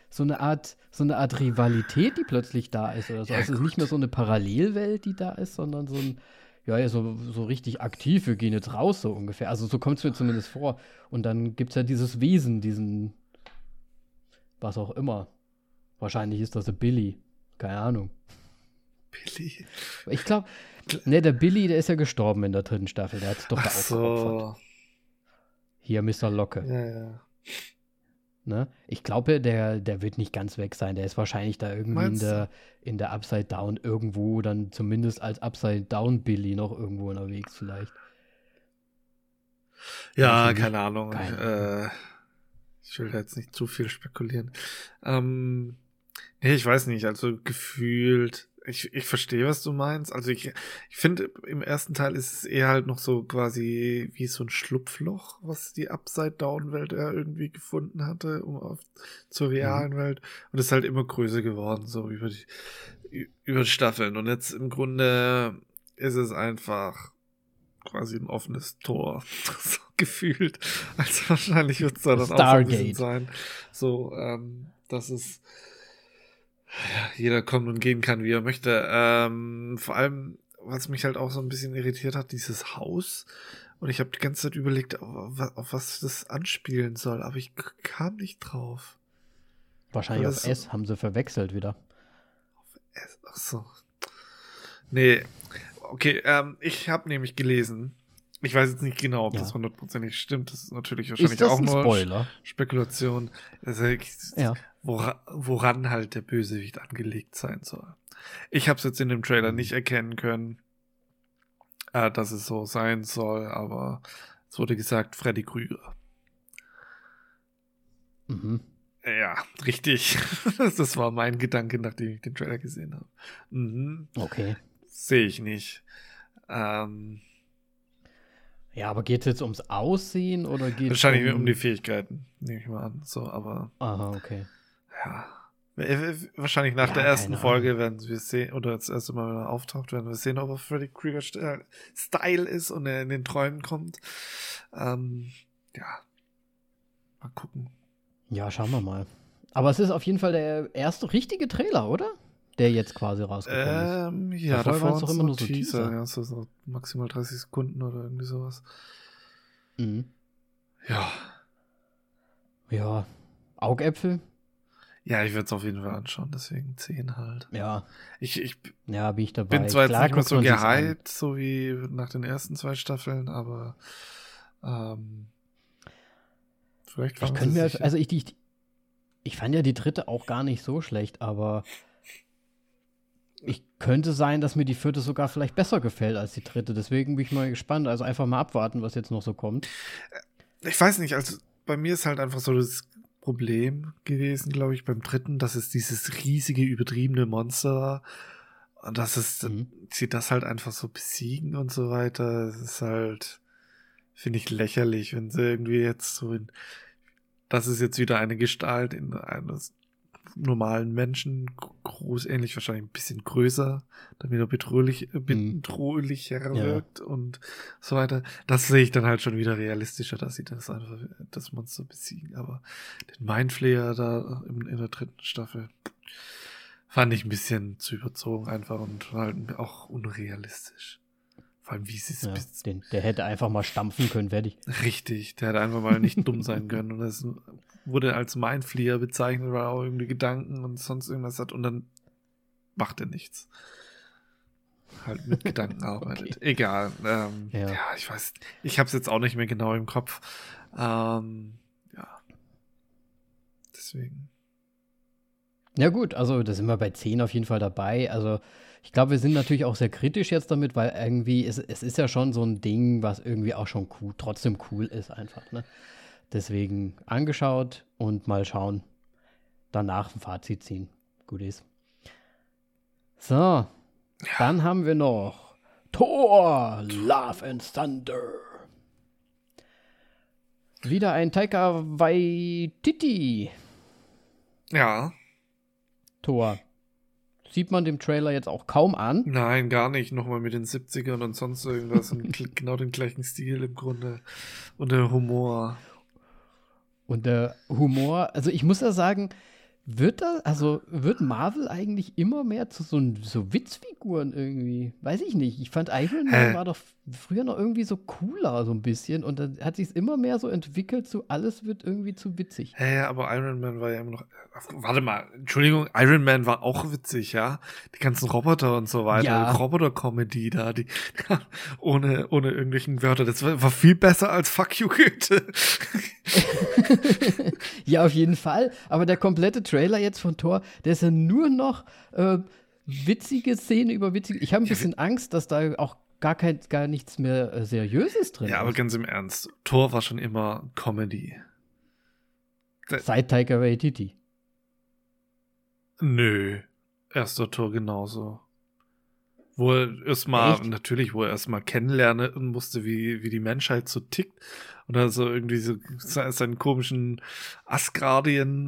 So eine Art, so eine Art Rivalität, die plötzlich da ist oder so. Ja, also es ist nicht mehr so eine Parallelwelt, die da ist, sondern so ein, ja, ja, so, so richtig aktiv, wir gehen jetzt raus, so ungefähr. Also so kommt es mir zumindest vor. Und dann gibt es ja dieses Wesen, diesen, was auch immer. Wahrscheinlich ist das der Billy. Keine Ahnung. Billy? Ich glaube, ne, der Billy, der ist ja gestorben in der dritten Staffel. Der hat es doch Ach da so. Hier, Mr. Locke. Ja, ja. Ne? Ich glaube, der, der wird nicht ganz weg sein. Der ist wahrscheinlich da irgendwie in der, in der Upside Down irgendwo, dann zumindest als Upside Down Billy noch irgendwo unterwegs vielleicht. Ja, keine Ahnung. Keine. Äh, ich will da jetzt nicht zu viel spekulieren. Ähm, Nee, ich weiß nicht, also gefühlt, ich, ich verstehe, was du meinst. Also ich, ich finde, im ersten Teil ist es eher halt noch so quasi wie so ein Schlupfloch, was die Upside-Down-Welt ja irgendwie gefunden hatte, um auf zur mhm. realen mhm. Welt. Und es ist halt immer größer geworden, so über die, über Staffeln. Und jetzt im Grunde ist es einfach quasi ein offenes Tor, so gefühlt. Also wahrscheinlich wird es da dann Stargate. auch so ein bisschen sein. So, ähm, das ist jeder kommt und gehen kann, wie er möchte. Ähm, vor allem, was mich halt auch so ein bisschen irritiert hat, dieses Haus. Und ich habe die ganze Zeit überlegt, auf, auf, was das anspielen soll, aber ich kam nicht drauf. Wahrscheinlich auf S haben sie verwechselt wieder. Auf S, ach so. Nee, okay, ähm, ich habe nämlich gelesen, ich weiß jetzt nicht genau, ob ja. das hundertprozentig stimmt. Das ist natürlich wahrscheinlich ist auch nur Spoiler? Spekulation. Also, ja. woran, woran halt der Bösewicht angelegt sein soll. Ich habe es jetzt in dem Trailer nicht erkennen können, äh, dass es so sein soll, aber es wurde gesagt, Freddy Krüger. Mhm. Ja, richtig. das war mein Gedanke, nachdem ich den Trailer gesehen habe. Mhm. Okay. Sehe ich nicht. Ähm, ja, aber geht es jetzt ums Aussehen oder geht Wahrscheinlich um, um die Fähigkeiten, nehme ich mal an. So, aber. Aha, okay. Ja. Wahrscheinlich nach ja, der ersten Folge werden wir sehen, oder das erste Mal, wenn er auftaucht, werden wir sehen, ob er Freddy Krüger äh, Style ist und er in den Träumen kommt. Ähm, ja. Mal gucken. Ja, schauen wir mal. Aber es ist auf jeden Fall der erste richtige Trailer, oder? Der jetzt quasi rausgekommen ähm, ist. Ja, da war es doch immer nur so Teaser. Teaser. Ja, so, so maximal 30 Sekunden oder irgendwie sowas. Mhm. Ja. Ja. Augäpfel? Ja, ich würde es auf jeden Fall anschauen, deswegen 10 halt. Ja. Ich, ich ja, bin ich dabei. bin zwar Klar, jetzt nicht mehr so gehypt, so wie nach den ersten zwei Staffeln, aber ähm, vielleicht ich könnte mir, also ich, ich, ich fand ja die dritte auch gar nicht so schlecht, aber ich könnte sein, dass mir die vierte sogar vielleicht besser gefällt als die dritte. Deswegen bin ich mal gespannt. Also einfach mal abwarten, was jetzt noch so kommt. Ich weiß nicht, also bei mir ist halt einfach so das Problem gewesen, glaube ich, beim dritten, dass es dieses riesige, übertriebene Monster war. Und dass es, mhm. sie das halt einfach so besiegen und so weiter. Das ist halt, finde ich lächerlich, wenn sie irgendwie jetzt so in, das ist jetzt wieder eine Gestalt in eines normalen Menschen, groß, ähnlich wahrscheinlich ein bisschen größer, damit er bedrohlich, äh, Mhm. bedrohlicher Ja. wirkt und so weiter. Das sehe ich dann halt schon wieder realistischer, dass sie das einfach, das Monster besiegen. Aber den Mindflayer da in, in der dritten Staffel fand ich ein bisschen zu überzogen einfach und halt auch unrealistisch. Vor allem, wie sie es Ja, den, der hätte einfach mal stampfen können, fertig. Richtig, der hätte einfach mal nicht dumm sein können. Und das wurde als Mindflieger bezeichnet, weil er auch irgendwie Gedanken und sonst irgendwas hat und dann macht er nichts. Halt mit Gedanken arbeitet. Egal. Ähm, Ja. ja. ich weiß. Ich habe es jetzt auch nicht mehr genau im Kopf. Ähm, ja. Deswegen. Ja gut, also da sind wir bei 10 auf jeden Fall dabei. Also ich glaube, wir sind natürlich auch sehr kritisch jetzt damit, weil irgendwie, es, es ist ja schon so ein Ding, was irgendwie auch schon cool, trotzdem cool ist einfach. Ne? Deswegen angeschaut und mal schauen, danach ein Fazit ziehen. Gut ist. So, dann haben wir noch Thor, Love and Thunder. Wieder ein Taika Waititi. Ja. Tor. Sieht man dem Trailer jetzt auch kaum an. Nein, gar nicht. Nochmal mit den 70ern und sonst irgendwas. und genau den gleichen Stil im Grunde. Und der Humor. Und der Humor, also ich muss ja sagen, wird da, also wird Marvel eigentlich immer mehr zu so, so Witzfiguren irgendwie? Weiß ich nicht. Ich fand Iron Man Hä? war doch früher noch irgendwie so cooler, so ein bisschen. Und dann hat sich immer mehr so entwickelt, so alles wird irgendwie zu witzig. Ja, ja, aber Iron Man war ja immer noch. Warte mal, Entschuldigung, Iron Man war auch witzig, ja? Die ganzen Roboter und so weiter. Ja. Roboter-Comedy da, die ohne, ohne irgendwelchen Wörter. Das war, war viel besser als Fuck you Goethe. ja, auf jeden Fall. Aber der komplette Trailer jetzt von Thor, der ist ja nur noch äh, witzige Szene über witzige. Ich habe ein Ja, bisschen Angst, dass da auch gar kein, gar nichts mehr äh, Seriöses drin ja, aber ist. ganz im Ernst. Thor war schon immer Comedy. Seit Taika Waititi. Nö. Erster Tor genauso. Wo er erstmal, natürlich, wo er erstmal kennenlernen musste, wie, wie die Menschheit so tickt. Und dann so irgendwie so se- seinen komischen Asgardien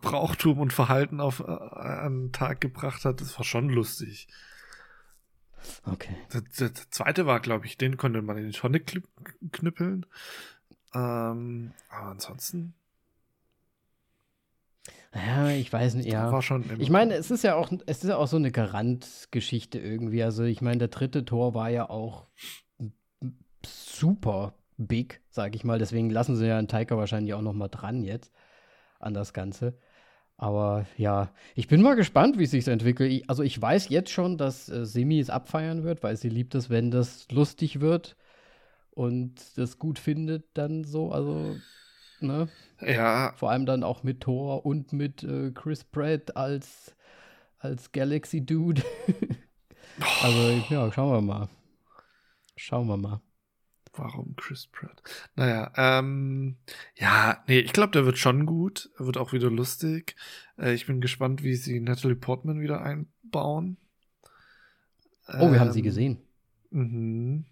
Brauchtum und Verhalten auf äh, an den Tag gebracht hat. Das war schon lustig. Okay. Der, der, der zweite war, glaube ich, den konnte man in die Tonne knüppeln. Ähm, aber ansonsten Ja, ich weiß nicht, ja. war schon Ich meine, es ist ja auch, es ist ja auch so eine Garant-Geschichte irgendwie. Also ich meine, der dritte Tor war ja auch super big, sag ich mal. Deswegen lassen sie ja einen Taika wahrscheinlich auch noch mal dran jetzt an das Ganze. Aber ja, ich bin mal gespannt, wie es sich entwickelt. Ich, also ich weiß jetzt schon, dass äh, Simi es abfeiern wird, weil sie liebt es, wenn das lustig wird und das gut findet dann so. Also, ne? ja, Vor allem dann auch mit Thor und mit äh, Chris Pratt als, als Galaxy Dude. also, ja, schauen wir mal. Schauen wir mal. Warum Chris Pratt? Naja, ähm, ja, nee, ich glaube, der wird schon gut. Er wird auch wieder lustig. Äh, ich bin gespannt, wie sie Natalie Portman wieder einbauen. Oh, wir haben sie Ähm, gesehen. Mhm.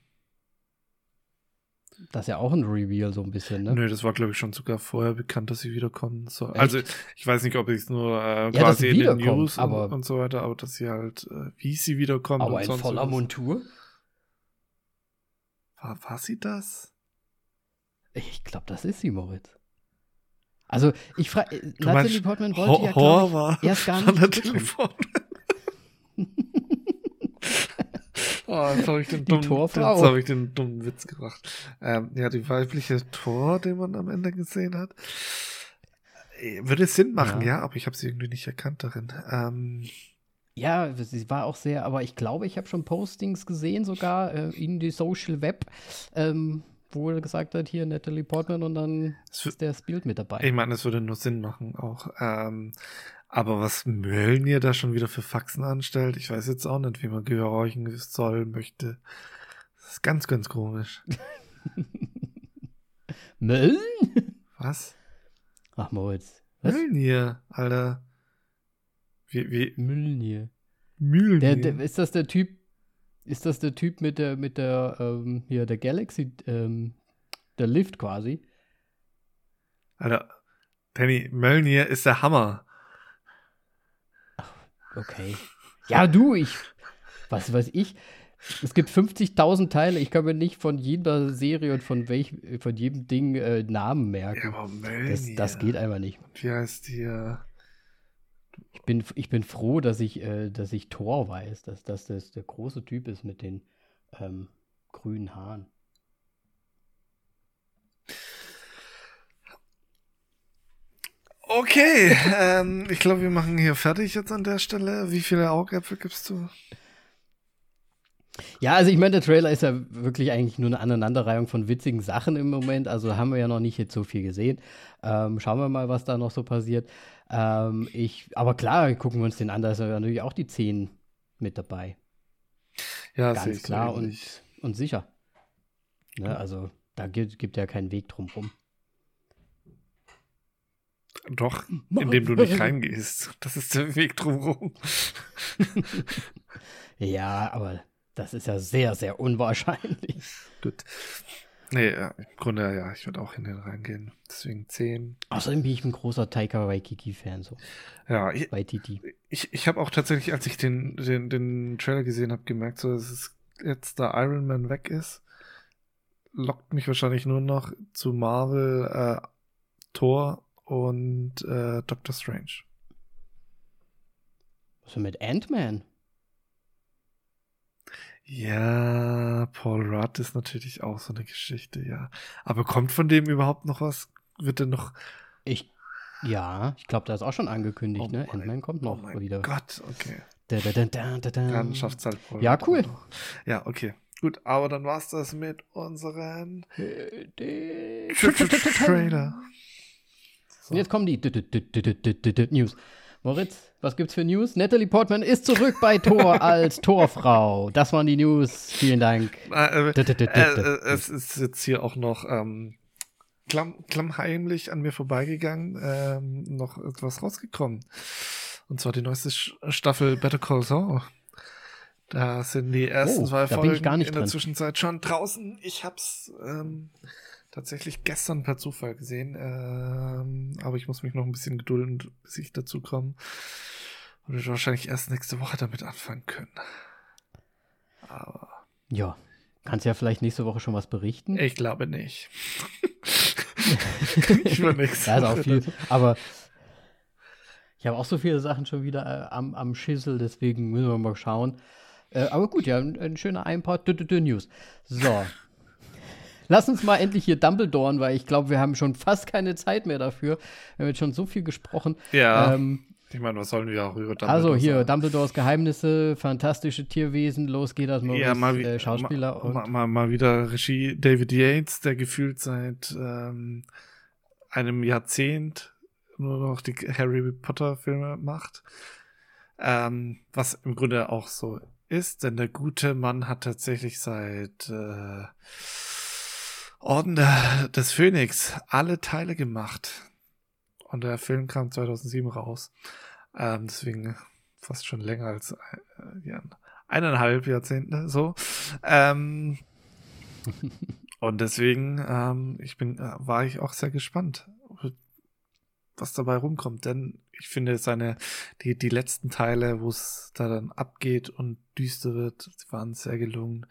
Das ist ja auch ein Reveal, so ein bisschen, ne? Nö, das war, glaube ich, schon sogar vorher bekannt, dass sie wiederkommen soll. Echt? Also, ich weiß nicht, ob ich es nur äh, dass quasi in den News und, und so weiter, aber dass sie halt, äh, wie sie wiederkommt Aber in voller irgendwas. Montur? War, war sie das? Ich glaube, das ist sie, Moritz. Also, ich frage, Du Natalie Portman Ho- wollte ja, Horror glaub war ich, erst gar nicht Natalie. Portman. Oh, jetzt habe ich den Die dummen, Torfrau. jetzt habe ich den dummen Witz gemacht. Ähm, ja, die weibliche Tor, den man am Ende gesehen hat. Äh, Würde Sinn machen, Ja. ja, aber ich habe sie irgendwie nicht erkannt darin. Ähm, Ja, sie war auch sehr, aber ich glaube, ich habe schon Postings gesehen, sogar äh, in die Social Web, ähm, wo er gesagt hat, hier Natalie Portman und dann ist der Bild mit dabei. ich meine, es würde nur Sinn machen auch. Ähm, aber was Mölnir da schon wieder für Faxen anstellt, ich weiß jetzt auch nicht, wie man gehorchen soll, möchte. Das ist ganz, ganz komisch. Mölln? Was? Ach, Moritz. Was? Mölnir, Alter. Wie, wie, Mölnir. Mülnir. Der, der, ist das der Typ, ist das der Typ mit der, mit der, ähm, hier, der Galaxy, ähm, der Lift quasi? Alter, Danny, Mölnir ist der Hammer. Okay. Ja, du, ich, was weiß ich. Es gibt 50.000 Teile. Ich kann mir nicht von jeder Serie und von, welch, von jedem Ding äh, Namen merken. Ja, aber das, das geht einfach nicht. Wie heißt die? Äh ich bin, ich bin froh, dass ich, äh, dass ich Thor weiß, dass, dass das der große Typ ist mit den ähm, grünen Haaren. Okay, ähm, ich glaube, wir machen hier fertig jetzt an der Stelle. Wie viele Augäpfel gibst du? Ja, also ich meine, der Trailer ist ja wirklich eigentlich nur eine Aneinanderreihung von witzigen Sachen im Moment. Also haben wir ja noch nicht jetzt so viel gesehen. Ähm, schauen wir mal, was da noch so passiert. Ähm, ich, aber klar, gucken wir uns den an. Da ist ja natürlich auch die 10 mit dabei. Ja, ganz klar und, und sicher. Ne, also da gibt, gibt ja keinen Weg drum rum. Doch, indem du nicht reingehst. Das ist der Weg drumherum. ja, aber das ist ja sehr, sehr unwahrscheinlich. Gut. Nee, ja, im Grunde, ja, ich würde auch in den reingehen. Deswegen 10. Außerdem bin ich ein großer Taika Waikiki-Fan. So. Ja, ich, ich, ich habe auch tatsächlich, als ich den, den, den Trailer gesehen habe, gemerkt, so, dass es jetzt da Iron Man weg ist, lockt mich wahrscheinlich nur noch zu Marvel, äh, Thor und äh, Doctor Strange. Was ist mit Ant-Man? Ja, Paul Rudd ist natürlich auch so eine Geschichte, ja. Aber kommt von dem überhaupt noch was? Wird denn noch. Ich, ja, ich glaube, da ist auch schon angekündigt, oh ne? Ant-Man kommt noch oh mein wieder. Gott, okay. Da, da, da, da, Dann schafft's halt Paul Ja, cool. Ja, okay. Gut, aber dann war's das mit unseren Trailer. So. Und jetzt kommen die News. Moritz, was gibt's für News? Natalie Portman ist zurück bei Thor als Torfrau. Das waren die News. Vielen Dank. Äh, äh, es ist jetzt hier auch noch ähm, klamm, klammheimlich an mir vorbeigegangen, ähm, noch etwas rausgekommen. Und zwar die neueste Staffel Better Call Saul. Da sind die ersten oh, zwei Folgen in der drin. Zwischenzeit schon draußen. Ich hab's ähm, tatsächlich gestern per Zufall gesehen, ähm, aber ich muss mich noch ein bisschen gedulden, bis ich dazu komme. Und wir wahrscheinlich erst nächste Woche damit anfangen können. Aber. Ja. Kannst ja vielleicht nächste Woche schon was berichten? Ich glaube nicht. ich war nichts. Ist auch viel. Aber ich habe auch so viele Sachen schon wieder äh, am, am Schissel, deswegen müssen wir mal schauen. Äh, aber gut, ja, ein, ein schöner Einpart News. So. Lass uns mal endlich hier Dumbledore, weil ich glaube, wir haben schon fast keine Zeit mehr dafür. Wir haben jetzt schon so viel gesprochen. Ja. Ähm, ich meine, was sollen wir auch über Dumbledore Also hier, sagen? Dumbledores Geheimnisse, fantastische Tierwesen, los geht das Maurice, ja, mal, äh, Schauspieler. Mal, mal, mal, wieder Regie David Yates, der gefühlt seit ähm, einem Jahrzehnt nur noch die Harry Potter Filme macht. Ähm, was im Grunde auch so ist, denn der gute Mann hat tatsächlich seit äh, Orden des Phönix alle Teile gemacht. Und der Film kam 2007 raus. Ähm, deswegen fast schon länger als äh, eineinhalb Jahrzehnte so. Ähm, und deswegen ähm, ich bin, äh, war ich auch sehr gespannt, was dabei rumkommt. Denn ich finde seine, die, die letzten Teile, wo es da dann abgeht und düster wird, waren sehr gelungen.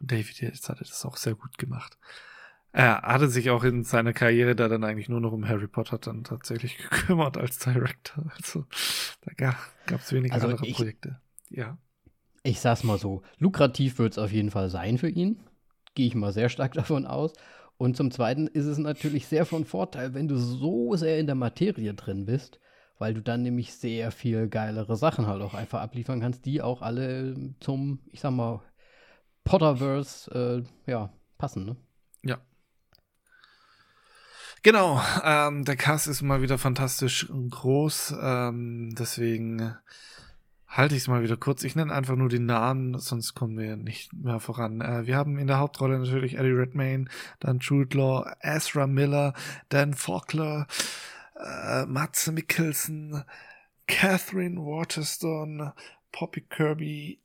Und David jetzt hatte das auch sehr gut gemacht. Er hatte sich auch in seiner Karriere da dann eigentlich nur noch um Harry Potter dann tatsächlich gekümmert als Director. Also da gab es weniger also andere ich, Projekte. Ja. Ich sag's mal so, lukrativ wird es auf jeden Fall sein für ihn. Gehe ich mal sehr stark davon aus. Und zum Zweiten ist es natürlich sehr von Vorteil, wenn du so sehr in der Materie drin bist, weil du dann nämlich sehr viel geilere Sachen halt auch einfach abliefern kannst, die auch alle zum, ich sag mal, Potterverse, äh, ja, passen, ne? Ja, Genau, ähm, der Cast ist mal wieder fantastisch groß, ähm, deswegen halte ich es mal wieder kurz. Ich nenne einfach nur die Namen, sonst kommen wir nicht mehr voran. Äh, wir haben in der Hauptrolle natürlich Eddie Redmayne, dann Jude Law, Ezra Miller, Dan Faulkner, äh, Mats Mikkelsen, Catherine Waterstone, Poppy Kirby.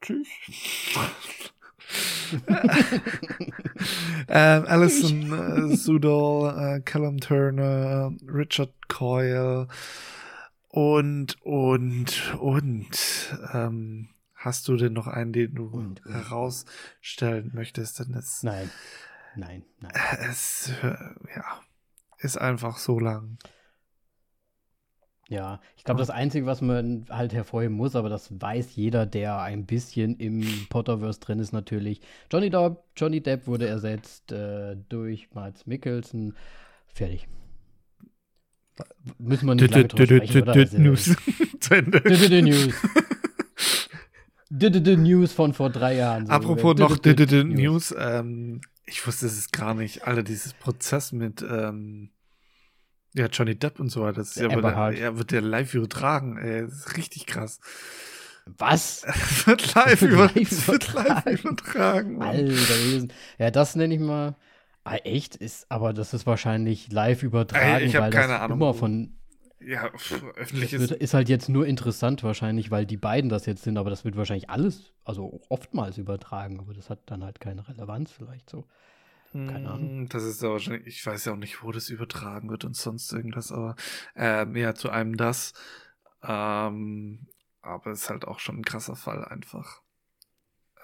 Tschüss. ähm, Alison äh, Sudol, äh, Callum Turner, Richard Coyle Und, und, und, ähm, hast du denn noch einen, den du Und, und. herausstellen möchtest? Denn es, Nein. Nein, nein. es, äh, ja, ist einfach so lang. Ja, ich glaube, das Einzige, was man halt hervorheben muss, aber das weiß jeder, der ein bisschen im Potterverse drin ist, natürlich. Johnny Depp, Johnny Depp wurde ersetzt äh, durch Mads Mikkelsen. Fertig. Müssen wir nicht lange drüber sprechen, oder? News. News. News von vor drei Jahren. so. Apropos noch News, ähm, ich wusste es gar nicht, Alter, dieses Prozess mit ähm, ja, Johnny Depp und so weiter, das ist ja, Amber wird, ja, wird der live übertragen, ey, das ist richtig krass. Was? Es wird live, über, live wird live übertragen. Mann. Alter. Ja, das nenne ich mal. Ah, echt? Ist, aber das ist wahrscheinlich live übertragen, Ey, ich hab weil keine das Ahnung. immer von. Ja, pff, öffentlich ist. ist halt jetzt nur interessant wahrscheinlich, weil die beiden das jetzt sind, aber das wird wahrscheinlich alles, also oftmals übertragen, aber das hat dann halt keine Relevanz vielleicht so. Keine Ahnung. Mm, Das ist ja wahrscheinlich, ich weiß ja auch nicht, wo das übertragen wird und sonst irgendwas, aber ähm, ja, zu einem das. Ähm, aber es ist halt auch schon ein krasser Fall einfach.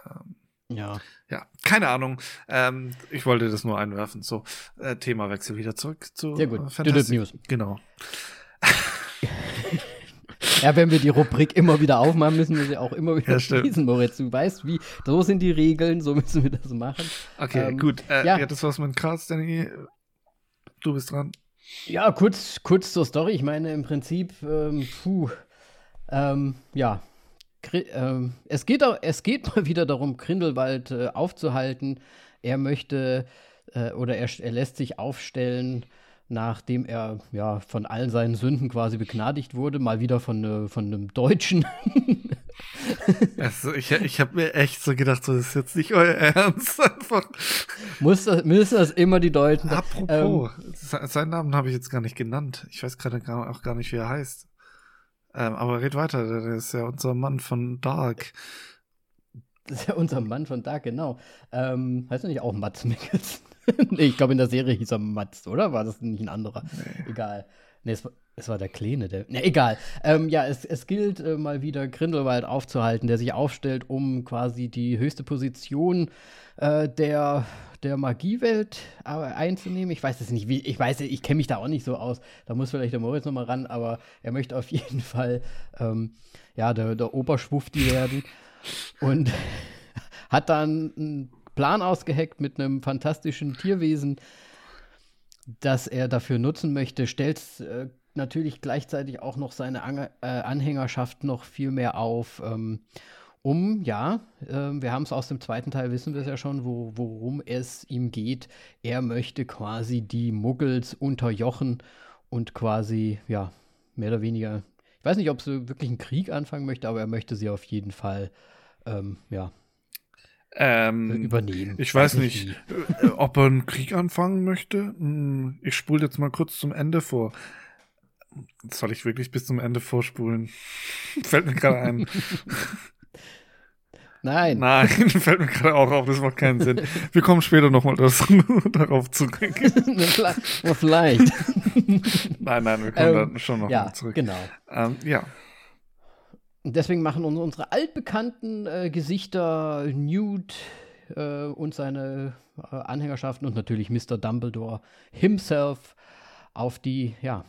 Ähm, Ja. ja, keine Ahnung. Ähm, ich wollte das nur einwerfen. So, äh, Themawechsel wieder zurück zu Sehr gut. äh, Fantastic. News. Genau. Ja, wenn wir die Rubrik immer wieder aufmachen, müssen wir sie auch immer wieder Ja, schließen, Moritz. Du weißt, wie, so sind die Regeln, so müssen wir das machen. Okay, Ähm, gut. Äh, ja. ja. das war's mit Cards, Danny. Du bist dran. Ja, kurz, kurz zur Story. Ich meine, im Prinzip, ähm, puh, ähm, ja, ähm, es, geht, es geht mal wieder darum, Grindelwald äh, aufzuhalten. Er möchte äh, oder er, er lässt sich aufstellen, nachdem er ja von allen seinen Sünden quasi begnadigt wurde, mal wieder von, äh, von einem Deutschen. Also, ich ich habe mir echt so gedacht, so, das ist jetzt nicht euer Ernst. Einfach. Muss das, müssen das immer die Deutschen? Apropos, se- seinen Namen habe ich jetzt gar nicht genannt. Ich weiß gerade auch gar nicht, wie er heißt. Ähm, aber red weiter, der ist ja unser Mann von Dark. Das ist ja unser Mann von Dark, genau. Ähm, heißt er nicht auch Mats Mikkelsen? nee, ich glaube, in der Serie hieß er Mats, oder? War das nicht ein anderer? Egal. Nee, es war, es war der Kleine, der. Ne, egal. Ähm, ja, es, es gilt äh, mal wieder Grindelwald aufzuhalten, der sich aufstellt, um quasi die höchste Position äh, der, der Magiewelt äh, einzunehmen. Ich weiß es nicht, wie, ich weiß, ich kenne mich da auch nicht so aus. Da muss vielleicht der Moritz nochmal ran, aber er möchte auf jeden Fall ähm, ja, der, der Oberschwufti werden. Und hat dann einen Plan ausgeheckt mit einem fantastischen Tierwesen, das er dafür nutzen möchte, stellt äh, natürlich gleichzeitig auch noch seine Ange äh, Anhängerschaft noch viel mehr auf, ähm, um, ja, äh, wir haben es aus dem zweiten Teil, wissen wir es ja schon, wo, worum es ihm geht. Er möchte quasi die Muggels unterjochen und quasi, ja, mehr oder weniger, ich weiß nicht, ob sie wirklich einen Krieg anfangen möchte, aber er möchte sie auf jeden Fall, ähm, ja, Ähm, übernehmen. Ich weiß nicht, äh, ob er einen Krieg anfangen möchte. Hm, Ich spule jetzt mal kurz zum Ende vor. Soll ich wirklich bis zum Ende vorspulen? Fällt mir gerade ein. Nein. Nein, fällt mir gerade auch auf, das macht keinen Sinn. Wir kommen später nochmal darauf zurück. Vielleicht. Nein, nein, wir kommen Ähm, dann schon nochmal ja, zurück. genau. Ähm, ja. Und deswegen machen uns unsere altbekannten äh, Gesichter Newt äh, und seine äh, Anhängerschaften und natürlich Mr. Dumbledore himself auf die, ja,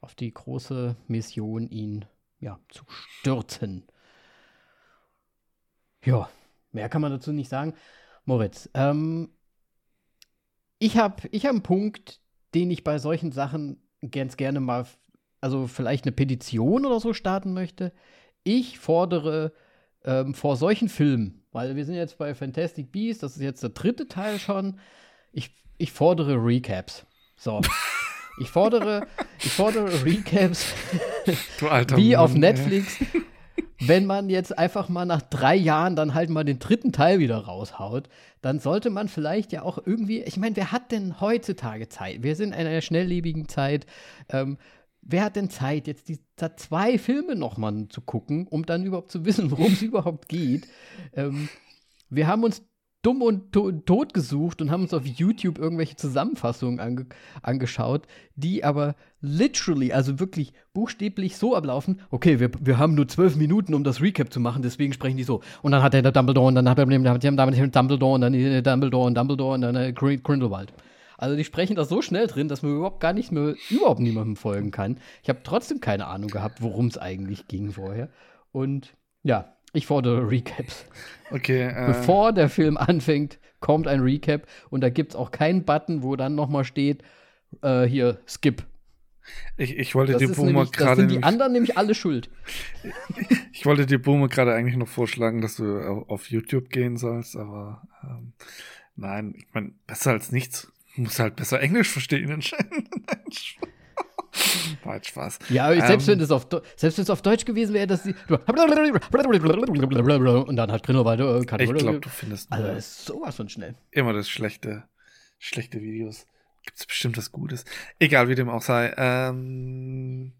auf die große Mission, ihn ja, zu stürzen. Ja, mehr kann man dazu nicht sagen. Moritz, ähm, ich habe ich hab einen Punkt, den ich bei solchen Sachen ganz gerne mal, also vielleicht eine Petition oder so starten möchte. Ich fordere ähm, vor solchen Filmen, weil wir sind jetzt bei Fantastic Beasts, das ist jetzt der dritte Teil schon, ich, ich fordere Recaps. So. Ich fordere, ich fordere Recaps wie auf Mann, ey. Netflix, wenn man jetzt einfach mal nach drei Jahren dann halt mal den dritten Teil wieder raushaut, dann sollte man vielleicht ja auch irgendwie, ich meine, wer hat denn heutzutage Zeit? Wir sind in einer schnelllebigen Zeit. Ähm, wer hat denn Zeit, jetzt die da zwei Filme nochmal zu gucken, um dann überhaupt zu wissen, worum es überhaupt geht? Ähm, wir haben uns dumm und to tot gesucht und haben uns auf YouTube irgendwelche Zusammenfassungen ange angeschaut, die aber literally, also wirklich buchstäblich so ablaufen, okay, wir, wir haben nur zwölf Minuten, um das Recap zu machen, deswegen sprechen die so. Und dann hat er Dumbledore und dann hat er Dumbledore und dann Dumbledore und Dumbledore und dann äh, Grindelwald. Also die sprechen das so schnell drin, dass man überhaupt gar nicht mehr, überhaupt niemandem folgen kann. Ich habe trotzdem keine Ahnung gehabt, worum es eigentlich ging vorher. Und ja, ich fordere Recaps. Okay. Äh, Bevor der Film anfängt, kommt ein Recap und da gibt es auch keinen Button, wo dann nochmal steht, äh, hier, skip. Ich, ich wollte Das dir Boomer gerade. sind die nämlich- anderen nämlich alle schuld. Ich wollte dir Boomer gerade eigentlich noch vorschlagen, dass du au- auf YouTube gehen sollst, aber ähm, nein, ich meine, besser als nichts. Du musst halt besser Englisch verstehen anscheinend. Nein, Spaß. War halt Spaß. Ja, aber selbst Ähm, wenn es auf, selbst wenn es auf Deutsch gewesen wäre, dass sie und dann hat Grindelwald äh, Ich glaube, du findest Also ist sowas von schnell. immer das schlechte, schlechte Videos. Gibt's bestimmt was Gutes. Egal, wie dem auch sei. Ähm,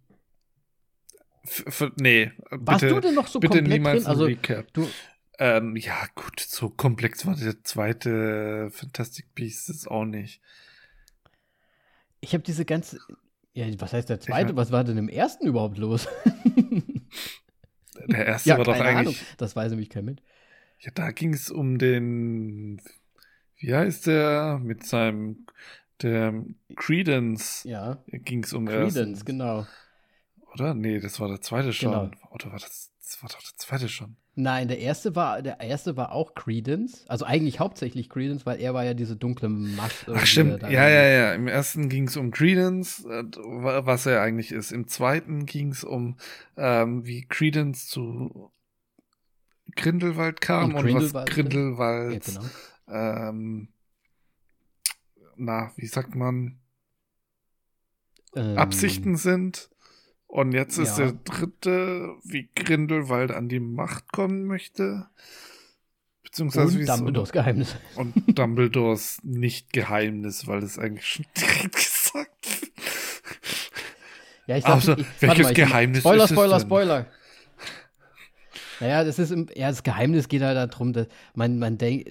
f- f- nee, Warst bitte, du denn noch so bitte komplett niemals drin? Also Recap. du, Ähm, ja, gut, so komplex war der zweite Fantastic Beasts auch nicht. ich habe diese ganze ja, was heißt der zweite? mein- was war denn im ersten überhaupt los? Der erste war doch keine eigentlich. Ahnung. Das weiß nämlich kein mit. Ja, da ging es um den. Wie heißt der? Mit seinem. Der Credence. Ja. Ging es um Credence, ersten, genau. Oder? Nee, das war der zweite schon. Genau. Oder war das. Das war doch der zweite schon. Nein, der erste war, der erste war auch Credence. Also eigentlich hauptsächlich Credence, weil er war ja diese dunkle Macht. Ach, stimmt. Ja, ja, ja. Im ersten ging es um Credence, äh, wa- was er eigentlich ist. Im zweiten ging es um, ähm, wie Credence zu Grindelwald kam Und und, Grindelwald, was. Grindelwald, Ja, genau. ähm, na, wie sagt man, Ähm, Absichten sind. Und jetzt ist ja. der dritte, wie Grindelwald an die Macht kommen möchte. Beziehungsweise wie Und es Dumbledores Geheimnis. und Dumbledores Nicht-Geheimnis, weil das eigentlich schon direkt gesagt wird. Ja, ich Also, ich, welches mal, ich, Geheimnis Spoiler, ist es Spoiler, denn? Spoiler. Naja, das ist im, ja, das Geheimnis geht halt darum, dass man, man denkt,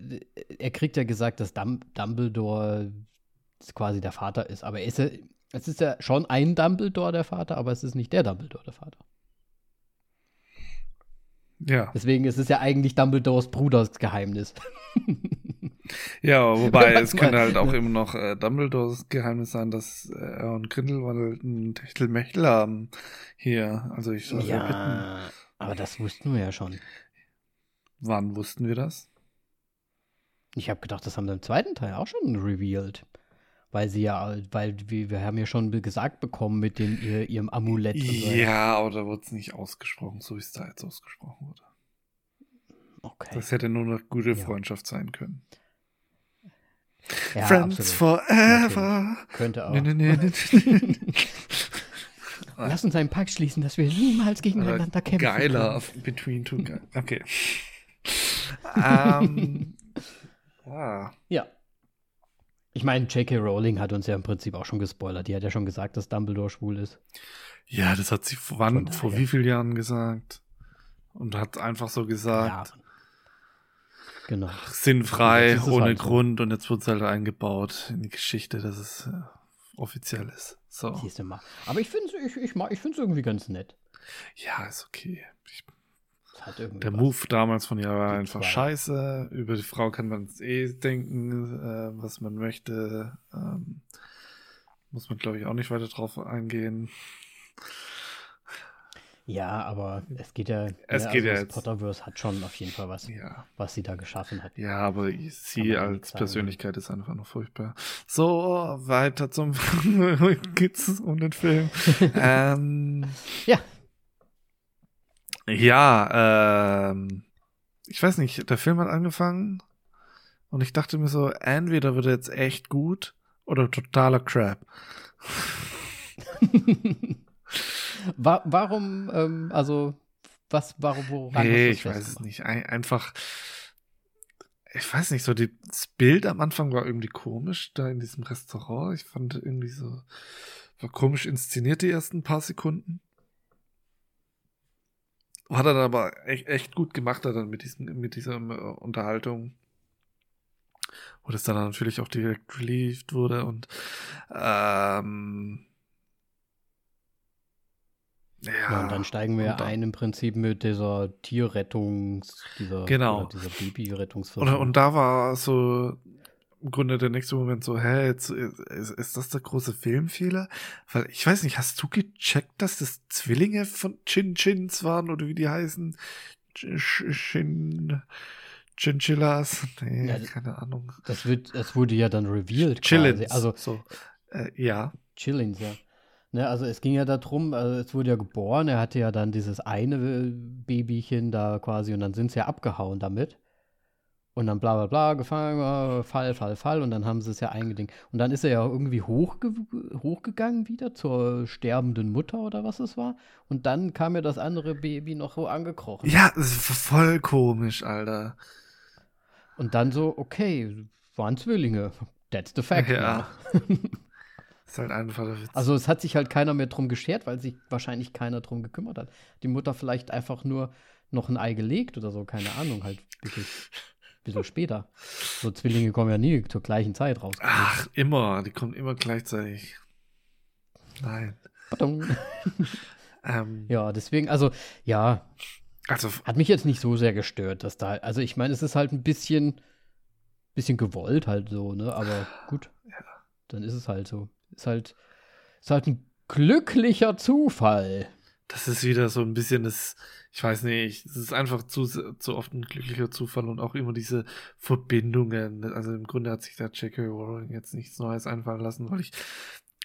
er kriegt ja gesagt, dass Dum Dumbledore quasi der Vater ist. Aber er ist ja, es ist ja schon ein Dumbledore der Vater, aber es ist nicht der Dumbledore der Vater. Ja, Deswegen ist es ja eigentlich Dumbledores Bruders Geheimnis. ja, wobei es könnte halt auch immer noch äh, Dumbledores Geheimnis sein, dass äh, er und Grindelwald ein Techtelmechtel haben hier. Also ich soll bitten, ja, aber das wussten wir ja schon. wann wussten wir das? Ich habe gedacht, das haben sie im zweiten Teil auch schon revealed. Weil sie ja, weil wir, haben ja schon gesagt bekommen mit dem, ihr, ihrem Amulett. Ja, aber da wurde es nicht ausgesprochen, so wie es da jetzt ausgesprochen wurde. Okay. Das hätte nur eine gute Ja. Freundschaft sein können. ja, Friends absolut. forever. Könnte auch. Nee, nee, nee. Lass uns einen Pakt schließen, dass wir niemals gegeneinander Oder kämpfen. Geiler können. Between Two Guys. Okay. ähm, ja. Ja. Ich meine, J.K. Rowling hat uns ja im Prinzip auch schon gespoilert. Die hat ja schon gesagt, dass Dumbledore schwul ist. ja, das hat sie vor, wann, vor wie vielen Jahren gesagt? Und hat einfach so gesagt, Ja. Genau. sinnfrei, ist es ohne halt so. Grund. Und jetzt wird es halt eingebaut in die Geschichte, dass es äh, offiziell ist. So. Siehst du mal. Aber ich finde es ich, ich, ich find's irgendwie ganz nett. Ja, ist okay. Ich, Irgendwie der. Move damals von ihr war einfach zwei. scheiße. Über die Frau kann man eh denken, äh, was man möchte. Ähm, muss man, glaube ich, auch nicht weiter drauf eingehen. Ja, aber es geht ja. Es ne, geht ja das jetzt- Potterverse hat schon auf jeden Fall was, Ja. was sie da geschaffen hat. Ja, aber sie ja als. Persönlichkeit ist einfach nur furchtbar. So, weiter zum geht's um den Film. ähm, Ja. Ja, ähm, ich weiß nicht, der Film hat angefangen und ich dachte mir so, entweder wird er jetzt echt gut oder totaler Crap. Wa warum, ähm, also, was, warum, woran Nee, ich weiß es nicht. Ein, einfach, ich weiß nicht, so die, das Bild am Anfang war irgendwie komisch, da in diesem Restaurant. Ich fand irgendwie so, war komisch inszeniert die ersten paar Sekunden. Hat er dann aber echt, echt gut gemacht, er dann mit, diesem, mit dieser äh, Unterhaltung. Wo das dann natürlich auch direkt relieved wurde und ähm, ja, ja, und dann steigen wir dann, ein im Prinzip mit dieser Tierrettungs, dieser, genau. dieser Babyrettungsversuch. Und, und da war so im Grunde der nächste Moment so, hä, jetzt ist, ist das der große Filmfehler? Weil ich weiß nicht, hast du gecheckt, dass das Zwillinge von Chin Chins waren oder wie die heißen? Chin Chinchillas? Nee, ja, keine Ahnung. Das wird, das wurde ja dann revealed. Chillins. Also so, äh, ja. Chillins, ja. Ne, also es ging ja darum, also es wurde ja geboren, er hatte ja dann dieses eine Babychen da quasi und dann sind sie ja abgehauen damit. Und dann bla bla bla, gefangen, äh, Fall, Fall, Fall und dann haben sie es ja eingedingt. Und dann ist er ja irgendwie hochge hochgegangen wieder zur sterbenden Mutter oder was es war. Und dann kam ja das andere Baby noch so angekrochen. Ja, voll komisch, Alter. Und dann so, okay, waren Zwillinge. That's the fact. Ja. Ist halt einfach der Witz. Also es hat sich halt keiner mehr drum geschert, weil sich wahrscheinlich keiner drum gekümmert hat. Die Mutter vielleicht einfach nur noch ein Ei gelegt oder so, keine Ahnung, halt ein bisschen, später. So Zwillinge kommen ja nie zur gleichen Zeit raus. Ach, immer, die kommen immer gleichzeitig. Nein. ähm, ja, deswegen, also, ja. Also, hat mich jetzt nicht so sehr gestört, dass da, also ich meine, es ist halt ein bisschen, bisschen gewollt halt so, ne, aber gut. Ja. Dann ist es halt so. Ist halt, ist halt ein glücklicher Zufall. Das ist wieder so ein bisschen das, ich weiß nicht, es ist einfach zu, zu oft ein glücklicher Zufall und auch immer diese Verbindungen. Also im Grunde hat sich da J.K. Rowling jetzt nichts Neues einfallen lassen, weil ich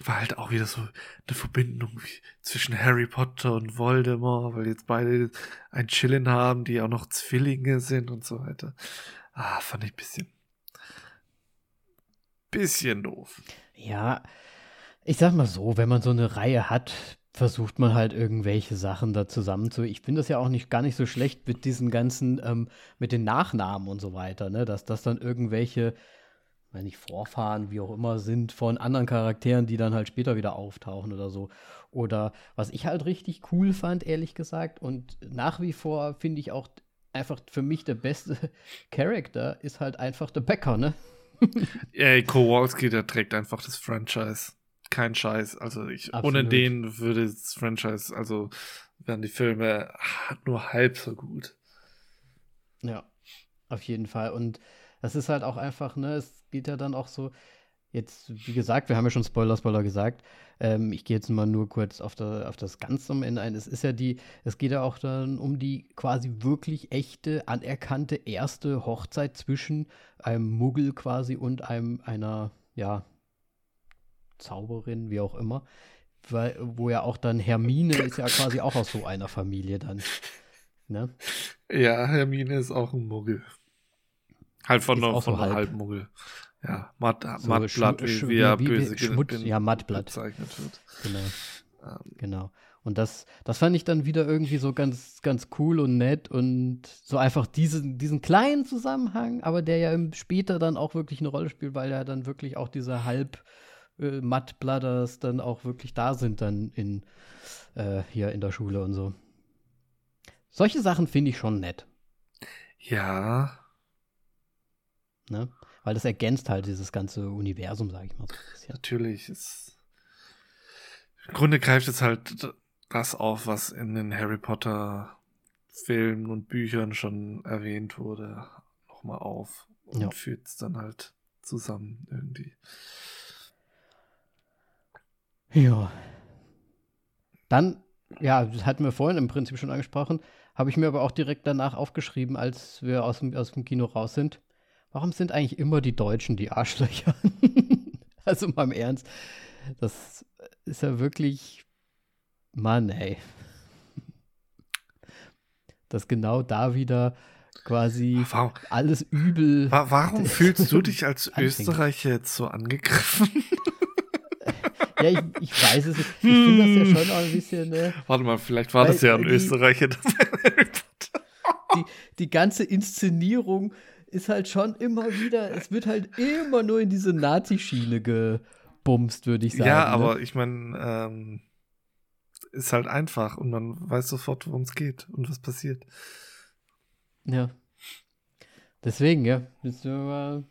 war halt auch wieder so eine Verbindung zwischen Harry Potter und Voldemort, weil jetzt beide ein Chillen haben, die auch noch Zwillinge sind und so weiter. Ah, fand ich ein bisschen, bisschen doof. Ja, ich sag mal so, wenn man so eine Reihe hat, versucht man halt irgendwelche Sachen da zusammen zu. Ich finde das ja auch nicht gar nicht so schlecht mit diesen ganzen, ähm, mit den Nachnamen und so weiter, ne? Dass das dann irgendwelche, wenn nicht Vorfahren, wie auch immer, sind von anderen Charakteren, die dann halt später wieder auftauchen oder so. Oder was ich halt richtig cool fand, ehrlich gesagt, und nach wie vor finde ich auch einfach für mich der beste Charakter ist halt einfach der Bäcker, ne? Ey, Kowalski, der trägt einfach das Franchise kein Scheiß. Also ich, ohne den würde das Franchise, also wären die Filme nur halb so gut. Ja, auf jeden Fall. Und das ist halt auch einfach, ne, es geht ja dann auch so, jetzt, wie gesagt, wir haben ja schon Spoiler, Spoiler gesagt. Ähm, ich gehe jetzt mal nur kurz auf, der, auf das Ganze am Ende ein. Es ist ja die, es geht ja auch dann um die quasi wirklich echte, anerkannte erste Hochzeit zwischen einem Muggel quasi und einem, einer, ja, Zauberin, wie auch immer. Weil, wo ja auch dann Hermine ist ja quasi auch aus so einer Familie dann. Ne? Ja, Hermine ist auch ein Muggel. Halt von, von so halb. Halbmuggel. Ja, Matt, so Mattblatt, wie, wie er böse Schmutz, ja, Mattblatt. bezeichnet wird. Genau. Ähm. Genau. Und das, das fand ich dann wieder irgendwie so ganz, ganz cool und nett und so einfach diesen, diesen kleinen Zusammenhang, aber der ja später dann auch wirklich eine Rolle spielt, weil er dann wirklich auch diese halb äh, Matt-Bladders dann auch wirklich da sind dann in äh, hier in der Schule und so. Solche Sachen finde ich schon nett. Ja. Ne? Weil das ergänzt halt dieses ganze Universum, sage ich mal so Natürlich. Ist Im Grunde greift es halt das auf, was in den Harry Potter Filmen und Büchern schon erwähnt wurde, nochmal auf und ja. führt es dann halt zusammen irgendwie. Ja. Dann, ja, das hatten wir vorhin im Prinzip schon angesprochen, habe ich mir aber auch direkt danach aufgeschrieben, als wir aus dem, aus dem Kino raus sind. Warum sind eigentlich immer die Deutschen die Arschlöcher? also mal im Ernst, das ist ja wirklich, Mann, ey. Dass genau da wieder quasi warum, alles übel. Warum fühlst du dich als Österreicher jetzt so angegriffen? Ja, ich, ich weiß es nicht. Ich finde das ja hm. schon auch ein bisschen. Ne, Warte mal, vielleicht war das ja ein die, Österreicher. die, die ganze Inszenierung ist halt schon immer wieder, es wird halt immer nur in diese Nazi-Schiene gebumst, würde ich sagen. Ja, ne? aber ne? ich meine, ähm, ist halt einfach und man weiß sofort, worum es geht und was passiert. Ja. Deswegen, ja, müssen wir mal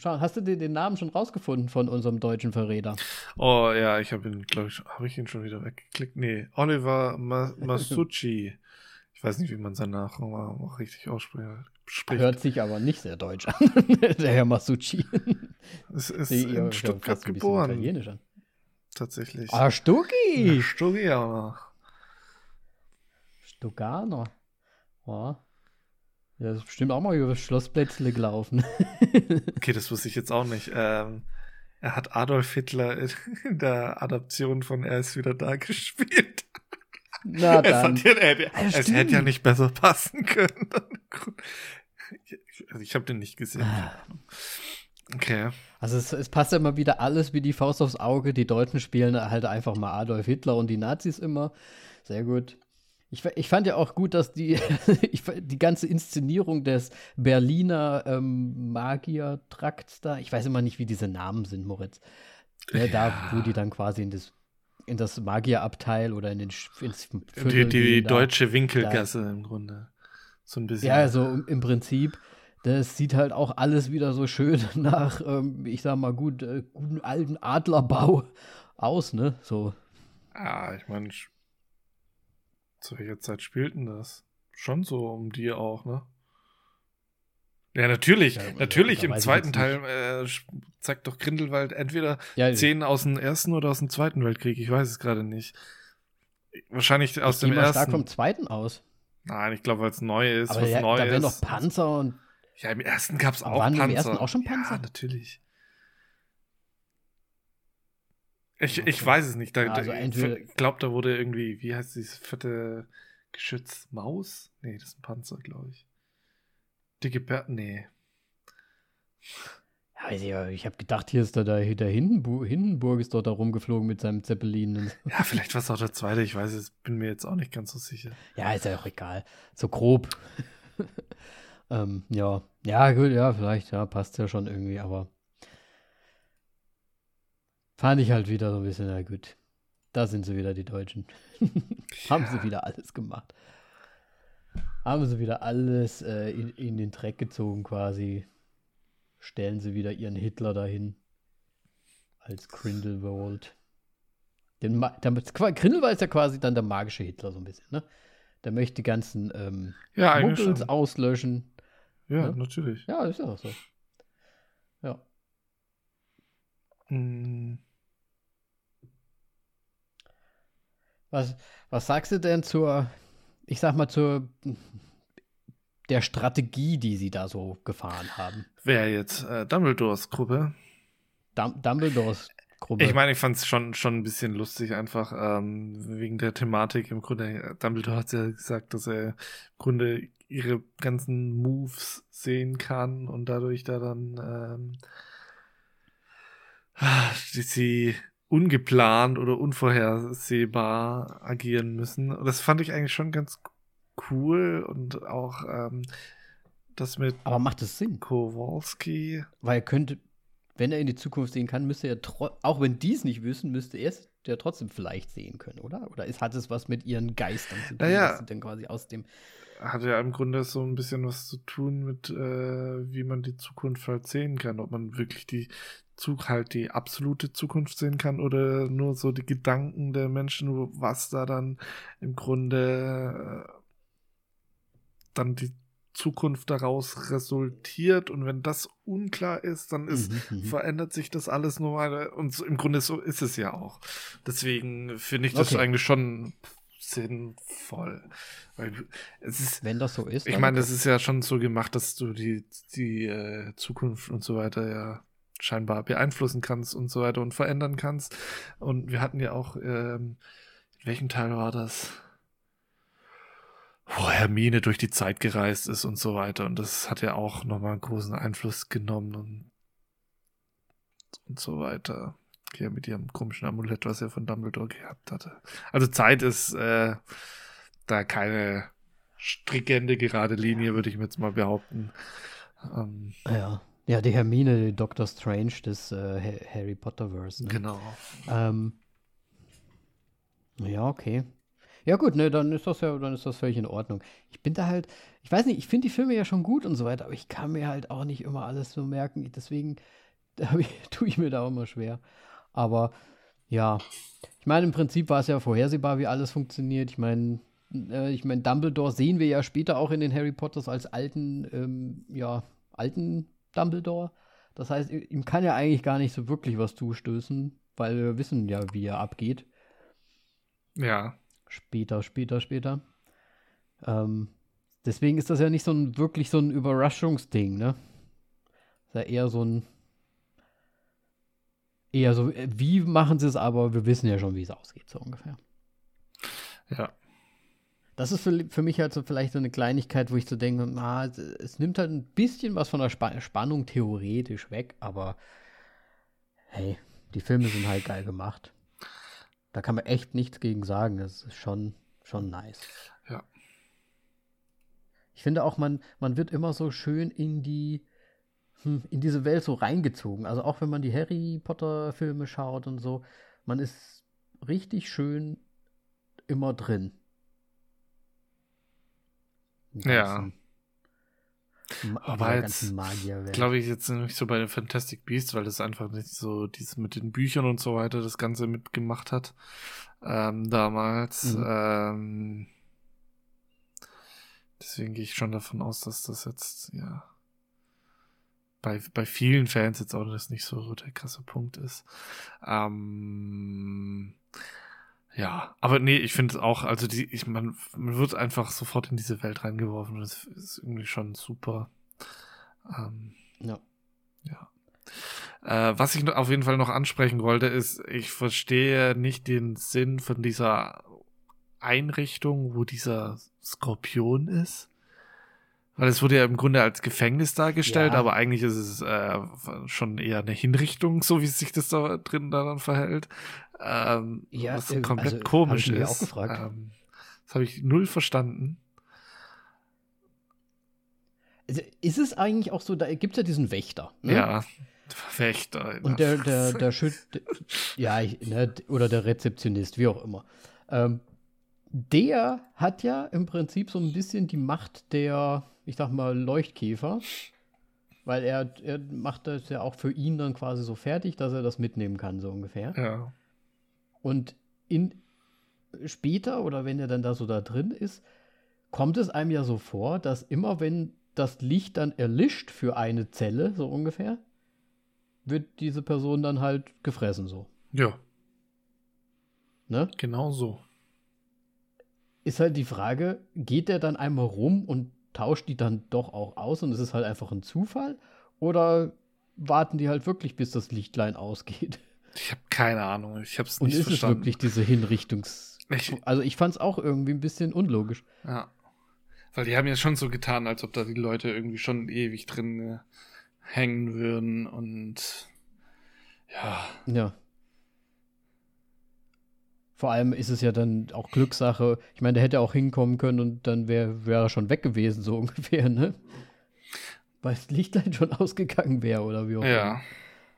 Schau, hast du den, den Namen schon rausgefunden von unserem deutschen Verräter? Oh ja, ich habe ihn, glaube ich, habe ich ihn schon wieder weggeklickt? Nee, Oliver Ma Masucci. ich weiß nicht, wie man seinen Nachnamen auch richtig ausspricht. Hört sich aber nicht sehr deutsch an, der Herr Masucci. Es ist Die, in Stuttgart geboren. Italienisch an. Tatsächlich. Ah, Stucki! Ja, Stucki auch noch. Stuganer. Ja. Ja, ist bestimmt auch mal über Schlossplätzle gelaufen. okay, das wusste ich jetzt auch nicht. Ähm, er hat Adolf Hitler in der Adaption von Er ist wieder da gespielt. Na dann. Es, ja, er, es hätte ja nicht besser passen können. Also ich habe den nicht gesehen. Ah. Okay. Also es, es, passt ja immer wieder alles wie die Faust aufs Auge. Die Deutschen spielen halt einfach mal Adolf Hitler und die Nazis immer. Sehr gut. Ich, ich fand ja auch gut, dass die, die ganze Inszenierung des Berliner ähm, Magier-Trakts da, ich weiß immer nicht, wie diese Namen sind, Moritz. Ja, ja. Da, wo die dann quasi in das, in das Magierabteil oder in den ins Viertel Die, die deutsche Winkelgasse da. im Grunde. So ein bisschen. Ja, so im, Prinzip das sieht halt auch alles wieder so schön nach, ähm, ich sag mal, gut, äh, guten alten Adlerbau aus, ne? So. Ja, ich meine, zu welcher Zeit spielten das? Schon so um die auch, ne? Ja, natürlich, ja, natürlich. Im zweiten Teil äh, zeigt doch Grindelwald entweder ja, Szenen aus dem Ersten oder aus dem Zweiten Weltkrieg. Ich weiß es gerade nicht. Wahrscheinlich aus dem Ersten. stark vom Zweiten aus. Nein, ich glaube, weil es neu ist, Aber was ja, neu da ist. Da noch Panzer und. Ja, im Ersten gab es auch waren Panzer. Waren im Ersten auch schon Panzer? Ja, natürlich. Ich, ich weiß es nicht. Da, also ich glaube, da wurde irgendwie, wie heißt dieses vierte Geschütz? Maus? Nee, das ist ein Panzer, glaube ich. Dicke Bär, nee. Ja, ich habe gedacht, hier ist da der, der Hindenburg, Hindenburg ist dort da rumgeflogen mit seinem Zeppelin. Ja, vielleicht war es auch der zweite, ich weiß es, bin mir jetzt auch nicht ganz so sicher. Ja, ist ja auch egal. So grob. ähm, ja. Ja, gut, ja, vielleicht, ja, passt ja schon irgendwie, aber Fand ich halt wieder so ein bisschen, na gut. Da sind sie wieder, die Deutschen. Haben sie wieder alles gemacht. Haben sie wieder alles äh, in, in, den Dreck gezogen quasi. Stellen sie wieder ihren Hitler dahin. Als Grindelwald. Den der, Grindelwald ist ja quasi dann der magische Hitler so ein bisschen, ne? Der möchte die ganzen ähm, ja, Muggels auslöschen. Ja, ne? natürlich. Ja, ist ja auch so. Ja. Mm. Was, was sagst du denn zur, ich sag mal, zur der Strategie, die sie da so gefahren haben? Wer jetzt? Äh, Dumbledores Gruppe? Dum Dumbledores Gruppe. Ich meine, ich fand es schon, schon ein bisschen lustig, einfach ähm, wegen der Thematik. Im Grunde, Dumbledore hat ja gesagt, dass er im Grunde ihre ganzen Moves sehen kann und dadurch da dann ähm, sie ungeplant oder unvorhersehbar agieren müssen. Und das fand ich eigentlich schon ganz cool und auch ähm, das mit. Aber macht es Sinn? Kowalski. Weil er könnte, wenn er in die Zukunft sehen kann, müsste er, auch wenn die es nicht wissen, müsste er es ja trotzdem vielleicht sehen können, oder? Oder ist, hat es was mit ihren Geistern zu tun, naja, dass sie dann quasi aus dem. Hat ja im Grunde so ein bisschen was zu tun mit, äh, wie man die Zukunft halt sehen kann, ob man wirklich die Zug halt die absolute Zukunft sehen kann oder nur so die Gedanken der Menschen, was da dann im Grunde äh, dann die Zukunft daraus resultiert und wenn das unklar ist, dann ist, mhm, mhm. verändert sich das alles nur weiter und im Grunde so ist es ja auch. Deswegen finde ich das okay. eigentlich schon sinnvoll. Weil es ist, wenn das so ist. Ich meine, es ist ja schon so gemacht, dass du die, die äh, Zukunft und so weiter ja scheinbar beeinflussen kannst und so weiter und verändern kannst. Und wir hatten ja auch, ähm, in welchem Teil war das? Wo Hermine durch die Zeit gereist ist und so weiter. Und das hat ja auch nochmal einen großen Einfluss genommen und, und so weiter. Ja, mit ihrem komischen Amulett, was er von Dumbledore gehabt hatte. Also Zeit ist äh, da keine stringente gerade Linie, würde ich mir jetzt mal behaupten. Ähm, ja. Ja, die Hermine, die Doctor Strange des äh, Harry Potter-Verse. Ne? Genau. Ähm, ja, okay. Ja, gut, ne, dann ist das ja, dann ist das völlig in Ordnung. Ich bin da halt, ich weiß nicht, ich finde die Filme ja schon gut und so weiter, aber ich kann mir halt auch nicht immer alles so merken. Deswegen ich, tue ich mir da auch immer schwer. Aber ja, ich meine, im Prinzip war es ja vorhersehbar, wie alles funktioniert. Ich meine, äh, ich meine, Dumbledore sehen wir ja später auch in den Harry Potters als alten, ähm, ja, alten Dumbledore. Das heißt, ihm kann ja eigentlich gar nicht so wirklich was zustößen, weil wir wissen ja, wie er abgeht. Ja. Später, später, später. Ähm, deswegen ist das ja nicht so ein wirklich so ein Überraschungsding, ne? Ist ja eher so ein eher so, äh, wie machen sie es, aber wir wissen ja schon, wie es ausgeht, so ungefähr. Ja. Das ist für, für mich halt so vielleicht so eine Kleinigkeit, wo ich so denke, na, es nimmt halt ein bisschen was von der Sp Spannung theoretisch weg, aber hey, die Filme sind halt geil gemacht. Da kann man echt nichts gegen sagen. Das ist schon, schon nice. Ja. Ich finde auch, man, man wird immer so schön in die, hm, in diese Welt so reingezogen. Also auch wenn man die Harry Potter Filme schaut und so, man ist richtig schön immer drin. Ja. Aber jetzt glaube ich jetzt nicht so bei den Fantastic Beasts, weil das einfach nicht so dieses mit den Büchern und so weiter das Ganze mitgemacht hat ähm, damals. Mhm. Ähm, deswegen gehe ich schon davon aus, dass das jetzt ja bei, bei vielen Fans jetzt auch das nicht so der krasse Punkt ist. Ähm, ja, aber nee, ich finde es auch, also die, ich man, man wird einfach sofort in diese Welt reingeworfen das ist irgendwie schon super. Ähm, ja. Ja. Äh, was ich auf jeden Fall noch ansprechen wollte, ist, ich verstehe nicht den Sinn von dieser Einrichtung, wo dieser Skorpion ist. Weil es wurde ja im Grunde als Gefängnis dargestellt, ja. aber eigentlich ist es äh, schon eher eine Hinrichtung, so wie sich das da drin daran verhält. Ähm, ja, was äh, komplett also, komisch ist. Auch gefragt. Ähm, das habe ich null verstanden. Also, ist es eigentlich auch so, da gibt es ja diesen Wächter. Ne? Ja, Wächter. Und der, der, der Schüt, ja, ich, ne, oder der Rezeptionist, wie auch immer. Ähm, der hat ja im Prinzip so ein bisschen die Macht der, ich sag mal, Leuchtkäfer. Weil er, er macht das ja auch für ihn dann quasi so fertig, dass er das mitnehmen kann, so ungefähr. Ja. Und in, später oder wenn er dann da so da drin ist, kommt es einem ja so vor, dass immer wenn das Licht dann erlischt für eine Zelle, so ungefähr, wird diese Person dann halt gefressen, so. Ja. Ne? Genau so ist halt die Frage, geht der dann einmal rum und tauscht die dann doch auch aus und es ist halt einfach ein Zufall? Oder warten die halt wirklich, bis das Lichtlein ausgeht? Ich habe keine Ahnung, ich habe es nicht verstanden. Und ist es wirklich diese Hinrichtungs... Ich, also ich fand es auch irgendwie ein bisschen unlogisch. Ja. Weil die haben ja schon so getan, als ob da die Leute irgendwie schon ewig drin äh, hängen würden und ja. Ja. Vor allem ist es ja dann auch Glückssache. Ich meine, der hätte auch hinkommen können und dann wäre wär er schon weg gewesen, so ungefähr, ne? Weil das Lichtlein schon ausgegangen wäre oder wie auch immer. Ja.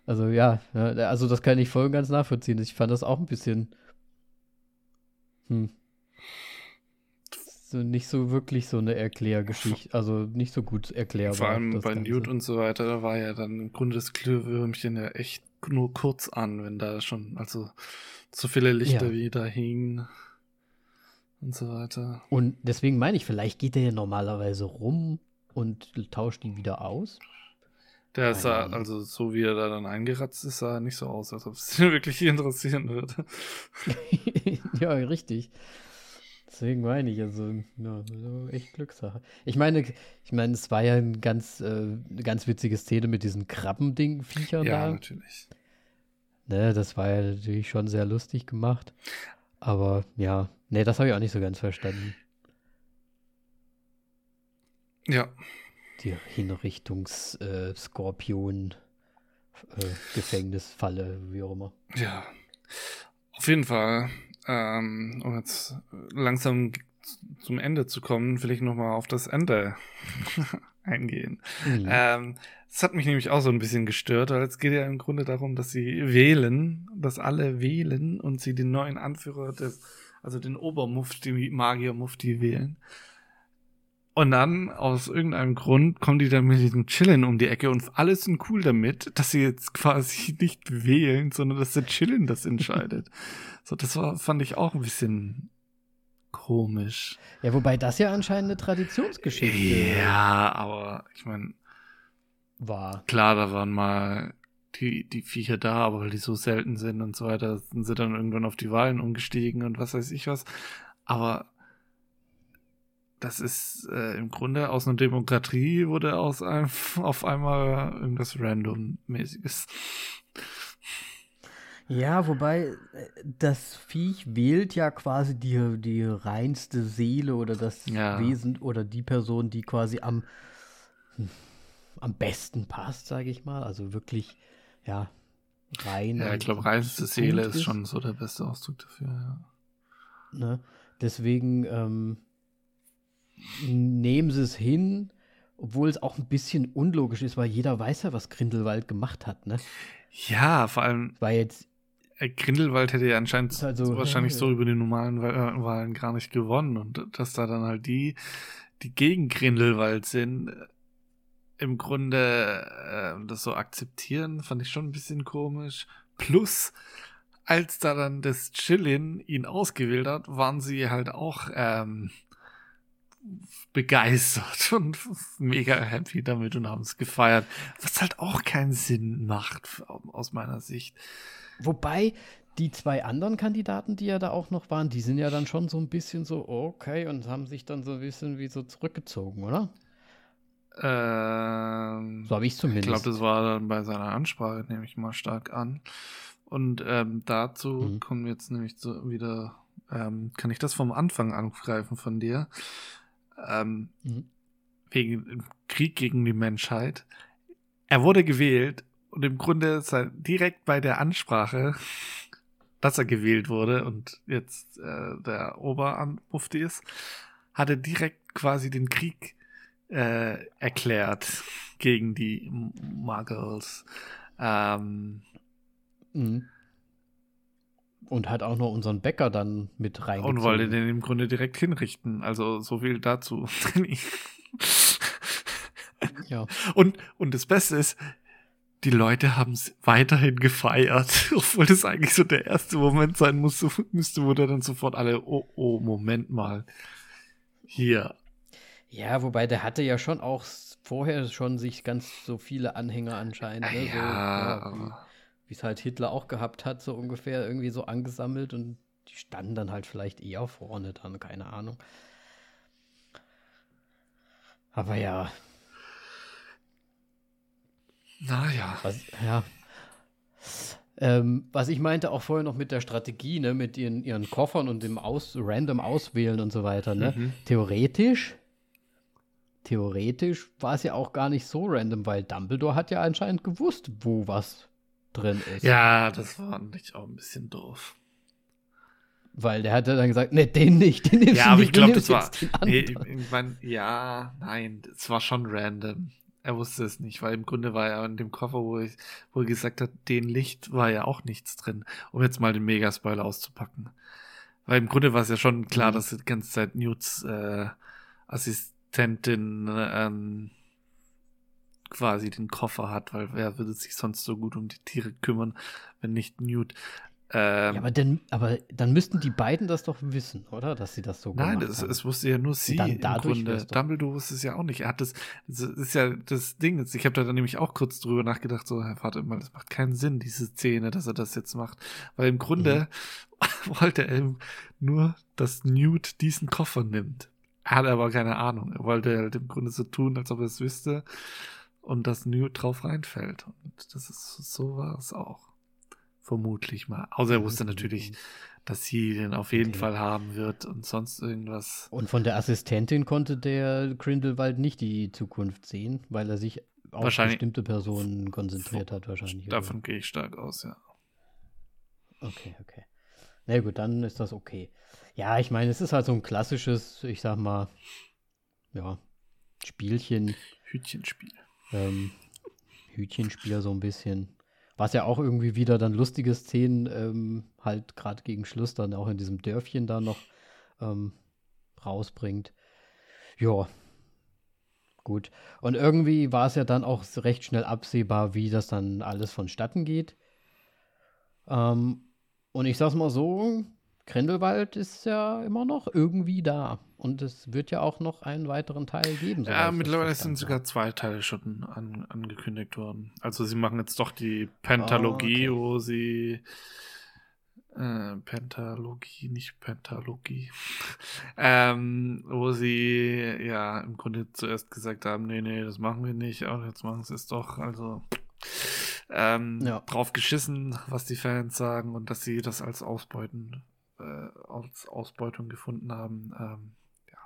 Also ja, also das kann ich voll und ganz nachvollziehen. Ich fand das auch ein bisschen hm, so nicht so wirklich so eine Erklärgeschichte, also nicht so gut erklärbar. Vor allem bei Newt und so weiter, da war ja dann im Grunde das Glühwürmchen ja echt nur kurz an, wenn da schon, also so viele Lichter ja. wie da hingen und so weiter. Und deswegen meine ich, vielleicht geht der ja normalerweise rum und tauscht die wieder aus. Der sah, also so wie er da dann eingeratzt ist, sah nicht so aus, als ob es ihn wirklich interessieren würde. ja, richtig. Deswegen meine ich, also, ja, echt Glückssache. Ich meine, ich meine, es war ja ein ganz, äh, eine ganz witzige Szene mit diesen Krabbending-Viechern ja, da. Ja, natürlich. Ne, das war ja natürlich schon sehr lustig gemacht. Aber ja, ne, das habe ich auch nicht so ganz verstanden. Ja. Die Hinrichtungs-Skorpion, äh, äh, Gefängnisfalle, wie auch immer. Ja. Auf jeden Fall, ähm, um jetzt langsam zum Ende zu kommen, will ich nochmal auf das Ende eingehen. Mhm. Ähm, das hat mich nämlich auch so ein bisschen gestört, weil es geht ja im Grunde darum, dass sie wählen, dass alle wählen und sie den neuen Anführer des also den Obermufti, Magier-Mufti wählen. Und dann, aus irgendeinem Grund, kommen die dann mit diesem Chillen um die Ecke und alle sind cool damit, dass sie jetzt quasi nicht wählen, sondern dass der Chillen das entscheidet. so, das war, fand ich auch ein bisschen komisch. Ja, wobei das ja anscheinend eine Traditionsgeschichte Ja, aber ich meine, war. klar, da waren mal die, die Viecher da, aber weil die so selten sind und so weiter, sind sie dann irgendwann auf die Wahlen umgestiegen und was weiß ich was. Aber das ist äh, im Grunde aus einer Demokratie wurde aus einem auf einmal irgendwas Random-mäßiges. Ja, wobei äh, das Viech wählt ja quasi die, die reinste Seele oder das Ja. Wesen oder die Person, die quasi am, hm, am besten passt, sage ich mal. Also wirklich, ja, rein. Ja, ich glaube, reinste Seele ist schon so der beste Ausdruck dafür, ja. Ne? Deswegen ähm, nehmen sie es hin, obwohl es auch ein bisschen unlogisch ist, weil jeder weiß ja, was Grindelwald gemacht hat. Ne? Ja, vor allem, War jetzt, äh, Grindelwald hätte ja anscheinend Ist halt so, wahrscheinlich ja, so über die normalen äh, Wahlen gar nicht gewonnen und dass da dann halt die, die gegen Grindelwald sind, äh, im Grunde äh, das so akzeptieren, fand ich schon ein bisschen komisch. Plus, als da dann das Chillin ihn ausgewählt hat, waren sie halt auch ähm, begeistert und mega happy damit und haben es gefeiert. Was halt auch keinen Sinn macht, aus meiner Sicht. wobei die zwei anderen Kandidaten, die ja da auch noch waren, die sind ja dann schon so ein bisschen so, okay, und haben sich dann so ein bisschen wie so zurückgezogen, oder? Ähm, So habe ich ich zumindest. glaube, das war dann bei seiner Ansprache, nehme ich mal stark an. Und ähm, dazu Mhm. kommen wir jetzt nämlich so wieder, ähm, kann ich das vom Anfang angreifen von dir? Ähm, Mhm. wegen dem Krieg gegen die Menschheit. Er wurde gewählt und im Grunde sei- direkt bei der Ansprache, dass er gewählt wurde und jetzt äh, der Obermufti ist, hat er direkt quasi den Krieg äh, erklärt gegen die Muggles. Ähm, Mhm. Und hat auch noch unseren Bäcker dann mit reingezogen. und wollte den im Grunde direkt hinrichten. Also so viel dazu. Ja. Und, und das Beste ist, die Leute haben es weiterhin gefeiert, obwohl das eigentlich so der erste Moment sein musste, müsste, wo da dann sofort alle, oh, oh, Moment mal. Hier. Ja, wobei der hatte ja schon auch vorher schon sich ganz so viele Anhänger anscheinend. Ne? So, ja, ja, wie- es halt Hitler auch gehabt hat, so ungefähr irgendwie so angesammelt und die standen dann halt vielleicht eher vorne dann, keine Ahnung. Aber ja, naja. was, ja. Ähm, was ich meinte auch vorher noch mit der Strategie, ne, mit ihren, ihren Koffern und dem Aus, random Auswählen und so weiter, ne? Mhm. Theoretisch, theoretisch war es ja auch gar nicht so random, weil Dumbledore hat ja anscheinend gewusst, wo was drin ist. Ja, das war nicht auch ein bisschen doof. Weil der hat dann gesagt, ne, den nicht, den nimmst Ja, aber nicht, ich glaube, das war. Nee, ich meine, ja, nein, es war schon random. Er wusste es nicht, weil im Grunde war ja in dem Koffer, wo, ich, wo er gesagt hat, den Licht war ja auch nichts drin, um jetzt mal den Megaspoiler auszupacken. Weil im Grunde war es ja schon klar, Mhm. dass die ganze Zeit Newts äh, Assistentin ähm, quasi den Koffer hat, weil wer würde sich sonst so gut um die Tiere kümmern, wenn nicht Newt. Ähm, Ja, aber dann, aber dann müssten die beiden das doch wissen, oder? Dass sie das so Nein, gemacht das, haben. es wusste ja nur sie dann im Grunde. Dumbledore wusste es ja auch nicht. Er hat das, das ist ja das Ding. jetzt. Ich habe da dann nämlich auch kurz drüber nachgedacht, so, Herr warte mal, das macht keinen Sinn, diese Szene, dass er das jetzt macht. Weil im Grunde wollte er nur, dass Newt diesen Koffer nimmt. Er hatte aber keine Ahnung. Er wollte halt im Grunde so tun, als ob er es wüsste und dass Newt drauf reinfällt. Und das ist, so war es auch. Vermutlich mal. Außer er wusste natürlich, dass sie den auf jeden Okay. Fall haben wird und sonst irgendwas. Und von der Assistentin konnte der Grindelwald nicht die Zukunft sehen, weil er sich auf bestimmte Personen konzentriert hat, wahrscheinlich. oder? Davon gehe ich stark aus, ja. Okay, okay. Na gut, dann ist das okay. Ja, ich meine, es ist halt so ein klassisches, ich sag mal, ja, Spielchen, Hütchenspiel. Ähm, Hütchenspiel so ein bisschen. Was ja auch irgendwie wieder dann lustige Szenen ähm, halt gerade gegen Schluss dann auch in diesem Dörfchen da noch ähm, rausbringt. Ja, gut. Und irgendwie war es ja dann auch recht schnell absehbar, wie das dann alles vonstatten geht. Ähm, und ich sag's mal so, Grindelwald ist ja immer noch irgendwie da. Und es wird ja auch noch einen weiteren Teil geben. Ja, mittlerweile sind sogar zwei Teile schon an, angekündigt worden. Also sie machen jetzt doch die Pentalogie, oh, okay. wo sie äh, Pentalogie, nicht Pentalogie, ähm, wo sie ja im Grunde zuerst gesagt haben, nee, nee, das machen wir nicht, aber jetzt machen sie es doch. Also ähm, ja. drauf geschissen, was die Fans sagen und dass sie das als Ausbeuten als Ausbeutung gefunden haben. Ähm, ja.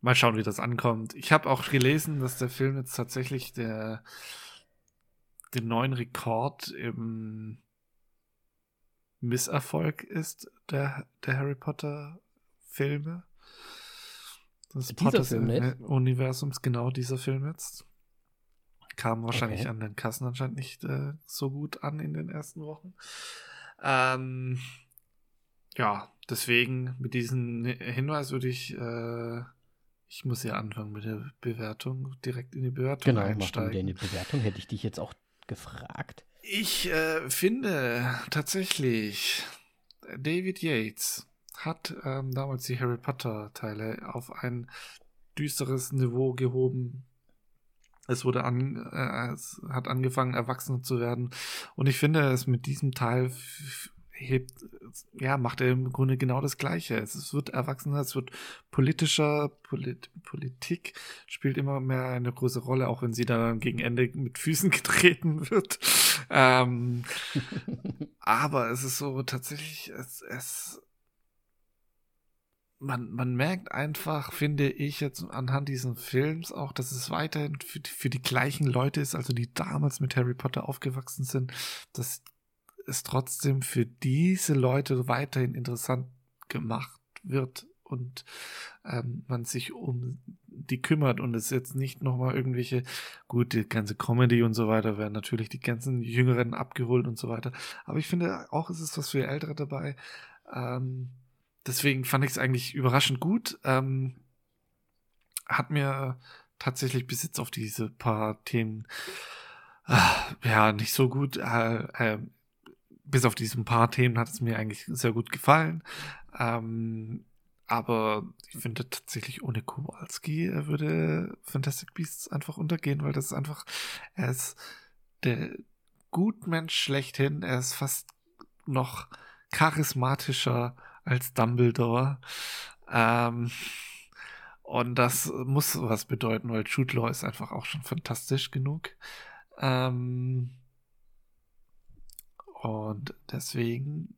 Mal schauen, wie das ankommt. Ich habe auch gelesen, dass der Film jetzt tatsächlich der den neuen Rekord im Misserfolg ist der, der Harry Potter Filme. Das Potter-Universums, genau dieser Film jetzt. Kam wahrscheinlich okay. an den Kassen anscheinend nicht äh, so gut an in den ersten Wochen. Ähm, ja, deswegen mit diesem Hinweis würde ich, äh, ich muss ja anfangen mit der Bewertung, direkt in die Bewertung genau, einsteigen. Genau, in die Bewertung hätte ich dich jetzt auch gefragt. Ich äh, finde tatsächlich, David Yates hat ähm, damals die Harry Potter Teile auf ein düsteres Niveau gehoben. Es wurde an, äh, es hat angefangen, erwachsen zu werden. Und ich finde es mit diesem Teil hebt, ja, macht er im Grunde genau das Gleiche. Es wird erwachsener, es wird politischer, Polit Politik spielt immer mehr eine große Rolle, auch wenn sie dann gegen Ende mit Füßen getreten wird. Ähm, aber es ist so tatsächlich, es, es man, man merkt einfach, finde ich jetzt anhand diesen Films auch, dass es weiterhin für, für die gleichen Leute ist, also die damals mit Harry Potter aufgewachsen sind, dass es trotzdem für diese Leute weiterhin interessant gemacht wird und ähm, man sich um die kümmert und es jetzt nicht nochmal irgendwelche, gut, die ganze Comedy und so weiter werden natürlich die ganzen Jüngeren abgeholt und so weiter. Aber ich finde auch, es ist was für Ältere dabei. Ähm, deswegen fand ich es eigentlich überraschend gut. Ähm, hat mir tatsächlich bis jetzt auf diese paar Themen äh, ja nicht so gut äh, äh, bis auf diesen paar Themen hat es mir eigentlich sehr gut gefallen. Ähm, aber ich finde tatsächlich ohne Kowalski würde Fantastic Beasts einfach untergehen, weil das ist einfach, er ist der Gutmensch schlechthin. Er ist fast noch charismatischer als Dumbledore. Ähm, und das muss was bedeuten, weil Jude Law ist einfach auch schon fantastisch genug. Ähm, und deswegen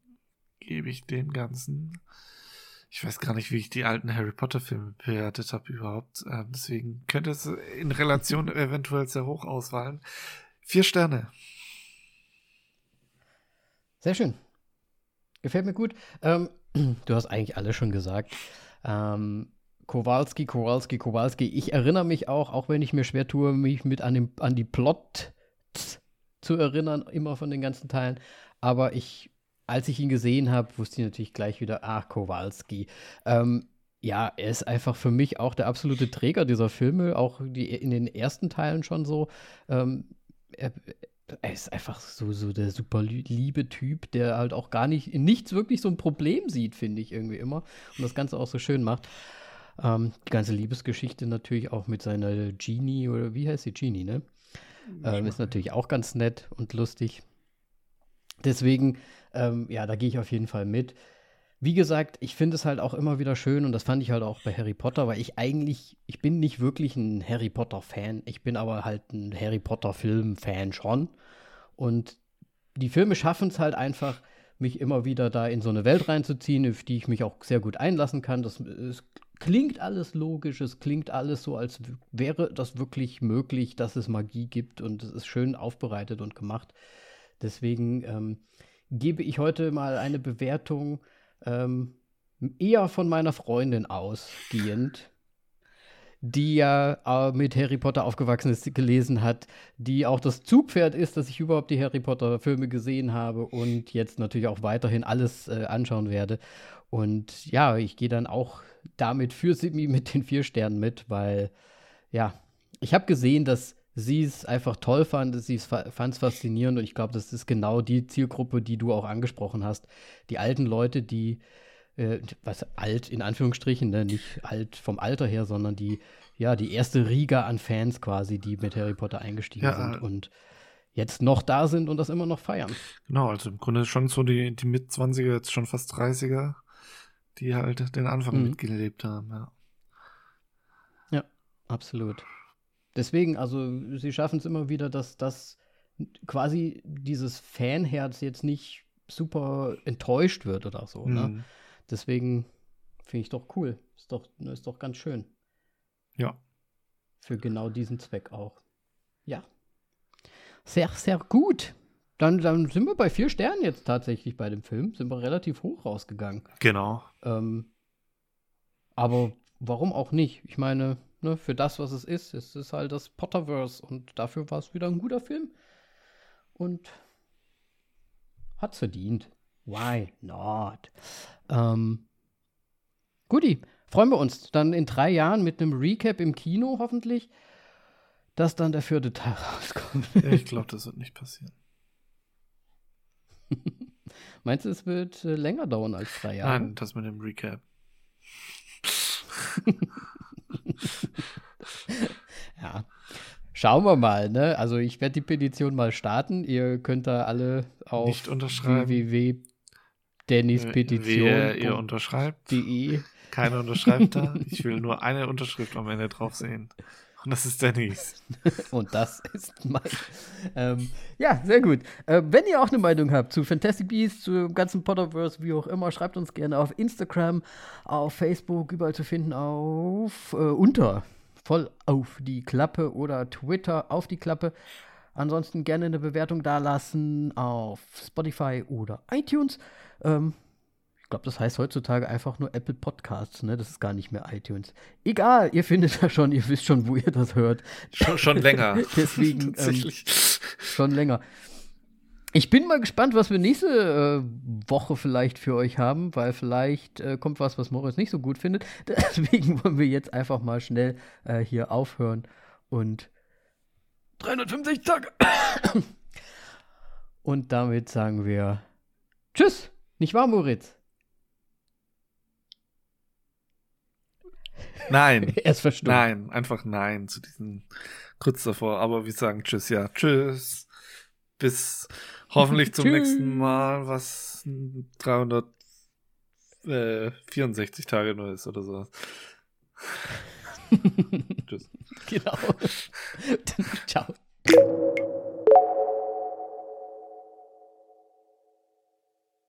gebe ich dem Ganzen. Ich weiß gar nicht, wie ich die alten Harry Potter-Filme bewertet habe überhaupt. Ähm, deswegen könnte es in Relation eventuell sehr hoch ausfallen. Vier Sterne. Sehr schön. Gefällt mir gut. Ähm, du hast eigentlich alles schon gesagt. Ähm, Kowalski, Kowalski, Kowalski. Ich erinnere mich auch, auch wenn ich mir schwer tue, mich mit an, dem, an die Plot zu erinnern, immer von den ganzen Teilen. Aber ich, als ich ihn gesehen habe, wusste ich natürlich gleich wieder, ach, Kowalski. Ähm, ja, er ist einfach für mich auch der absolute Träger dieser Filme, auch die, in den ersten Teilen schon so. Ähm, er, er, ist einfach so, so der super liebe Typ, der halt auch gar nicht in nichts wirklich so ein Problem sieht, finde ich irgendwie immer. Und das Ganze auch so schön macht. Ähm, die ganze Liebesgeschichte natürlich auch mit seiner Genie, oder wie heißt sie? Genie, ne? Ähm, ist natürlich auch ganz nett und lustig. Deswegen, ähm, ja, da gehe ich auf jeden Fall mit. Wie gesagt, ich finde es halt auch immer wieder schön und das fand ich halt auch bei Harry Potter, weil ich eigentlich, ich bin nicht wirklich ein Harry Potter-Fan, ich bin aber halt ein Harry Potter-Film-Fan schon. Und die Filme schaffen es halt einfach, mich immer wieder da in so eine Welt reinzuziehen, auf die ich mich auch sehr gut einlassen kann. Das ist klingt alles logisch, es klingt alles so, als wäre das wirklich möglich, dass es Magie gibt und es ist schön aufbereitet und gemacht. Deswegen ähm, gebe ich heute mal eine Bewertung ähm, eher von meiner Freundin ausgehend. die ja äh, mit Harry Potter aufgewachsen ist, gelesen hat, die auch das Zugpferd ist, dass ich überhaupt die Harry Potter-Filme gesehen habe und jetzt natürlich auch weiterhin alles äh, anschauen werde. Und ja, ich gehe dann auch damit für Simi mit den vier Sternen mit, weil ja, ich habe gesehen, dass sie es einfach toll fand, sie fand es faszinierend und ich glaube, das ist genau die Zielgruppe, die du auch angesprochen hast. Die alten Leute, die äh, was alt in Anführungsstrichen, ne? nicht alt vom Alter her, sondern die, ja, die erste Riga an Fans quasi, die mit Harry Potter eingestiegen ja, sind und jetzt noch da sind und das immer noch feiern. Genau, also im Grunde schon so die, die Mit-20er, jetzt schon fast 30er, die halt den Anfang mhm. mitgelebt haben, ja. Ja, absolut. Deswegen, also sie schaffen es immer wieder, dass das quasi dieses Fanherz jetzt nicht super enttäuscht wird oder so. Ne? Mhm. Ne? Deswegen finde ich doch cool. Ist doch, ist doch ganz schön. Ja. Für genau diesen Zweck auch. Ja. Sehr, sehr gut. Dann, dann sind wir bei vier Sternen jetzt tatsächlich bei dem Film. Sind wir relativ hoch rausgegangen. Genau. Ähm, aber warum auch nicht? Ich meine, ne, für das, was es ist, es ist halt das Potterverse und dafür war es wieder ein guter Film. Und hat's verdient. Why not? Ähm, Guti, freuen wir uns dann in drei Jahren mit einem Recap im Kino hoffentlich, dass dann der vierte Teil rauskommt. ich glaube, das wird nicht passieren. Meinst du, es wird äh, länger dauern als drei Jahre? Nein, das mit dem Recap. ja. Schauen wir mal, ne? Also ich werde die Petition mal starten. Ihr könnt da alle auf Nicht unterschreiben. unterschreibt. De. Keiner unterschreibt da. Ich will nur eine Unterschrift am Ende drauf sehen. Und das ist Dennis. Und das ist mein. Ähm, ja, sehr gut. Äh, wenn ihr auch eine Meinung habt zu Fantastic Beasts, zu ganzen Potterverse, wie auch immer, schreibt uns gerne auf Instagram, auf Facebook, überall zu finden, auf äh, unter voll auf die Klappe oder Twitter auf die Klappe. Ansonsten gerne eine Bewertung dalassen auf Spotify oder iTunes. Ähm, ich glaube, das heißt heutzutage einfach nur Apple Podcasts, ne? Das ist gar nicht mehr iTunes. Egal, ihr findet das schon, ihr wisst schon, wo ihr das hört. Schon, schon länger. Deswegen ähm, schon länger. Ich bin mal gespannt, was wir nächste äh, Woche vielleicht für euch haben, weil vielleicht äh, kommt was, was Moritz nicht so gut findet. Deswegen wollen wir jetzt einfach mal schnell äh, hier aufhören und 350 Tage. und damit sagen wir Tschüss. Nicht wahr, Moritz? Nein. er ist verstummt. Nein, einfach nein zu diesen kurz davor. Aber wir sagen Tschüss, ja. Tschüss. Bis hoffentlich zum nächsten Mal, was 364 Tage nur ist oder sowas. Tschüss. Genau. Ciao.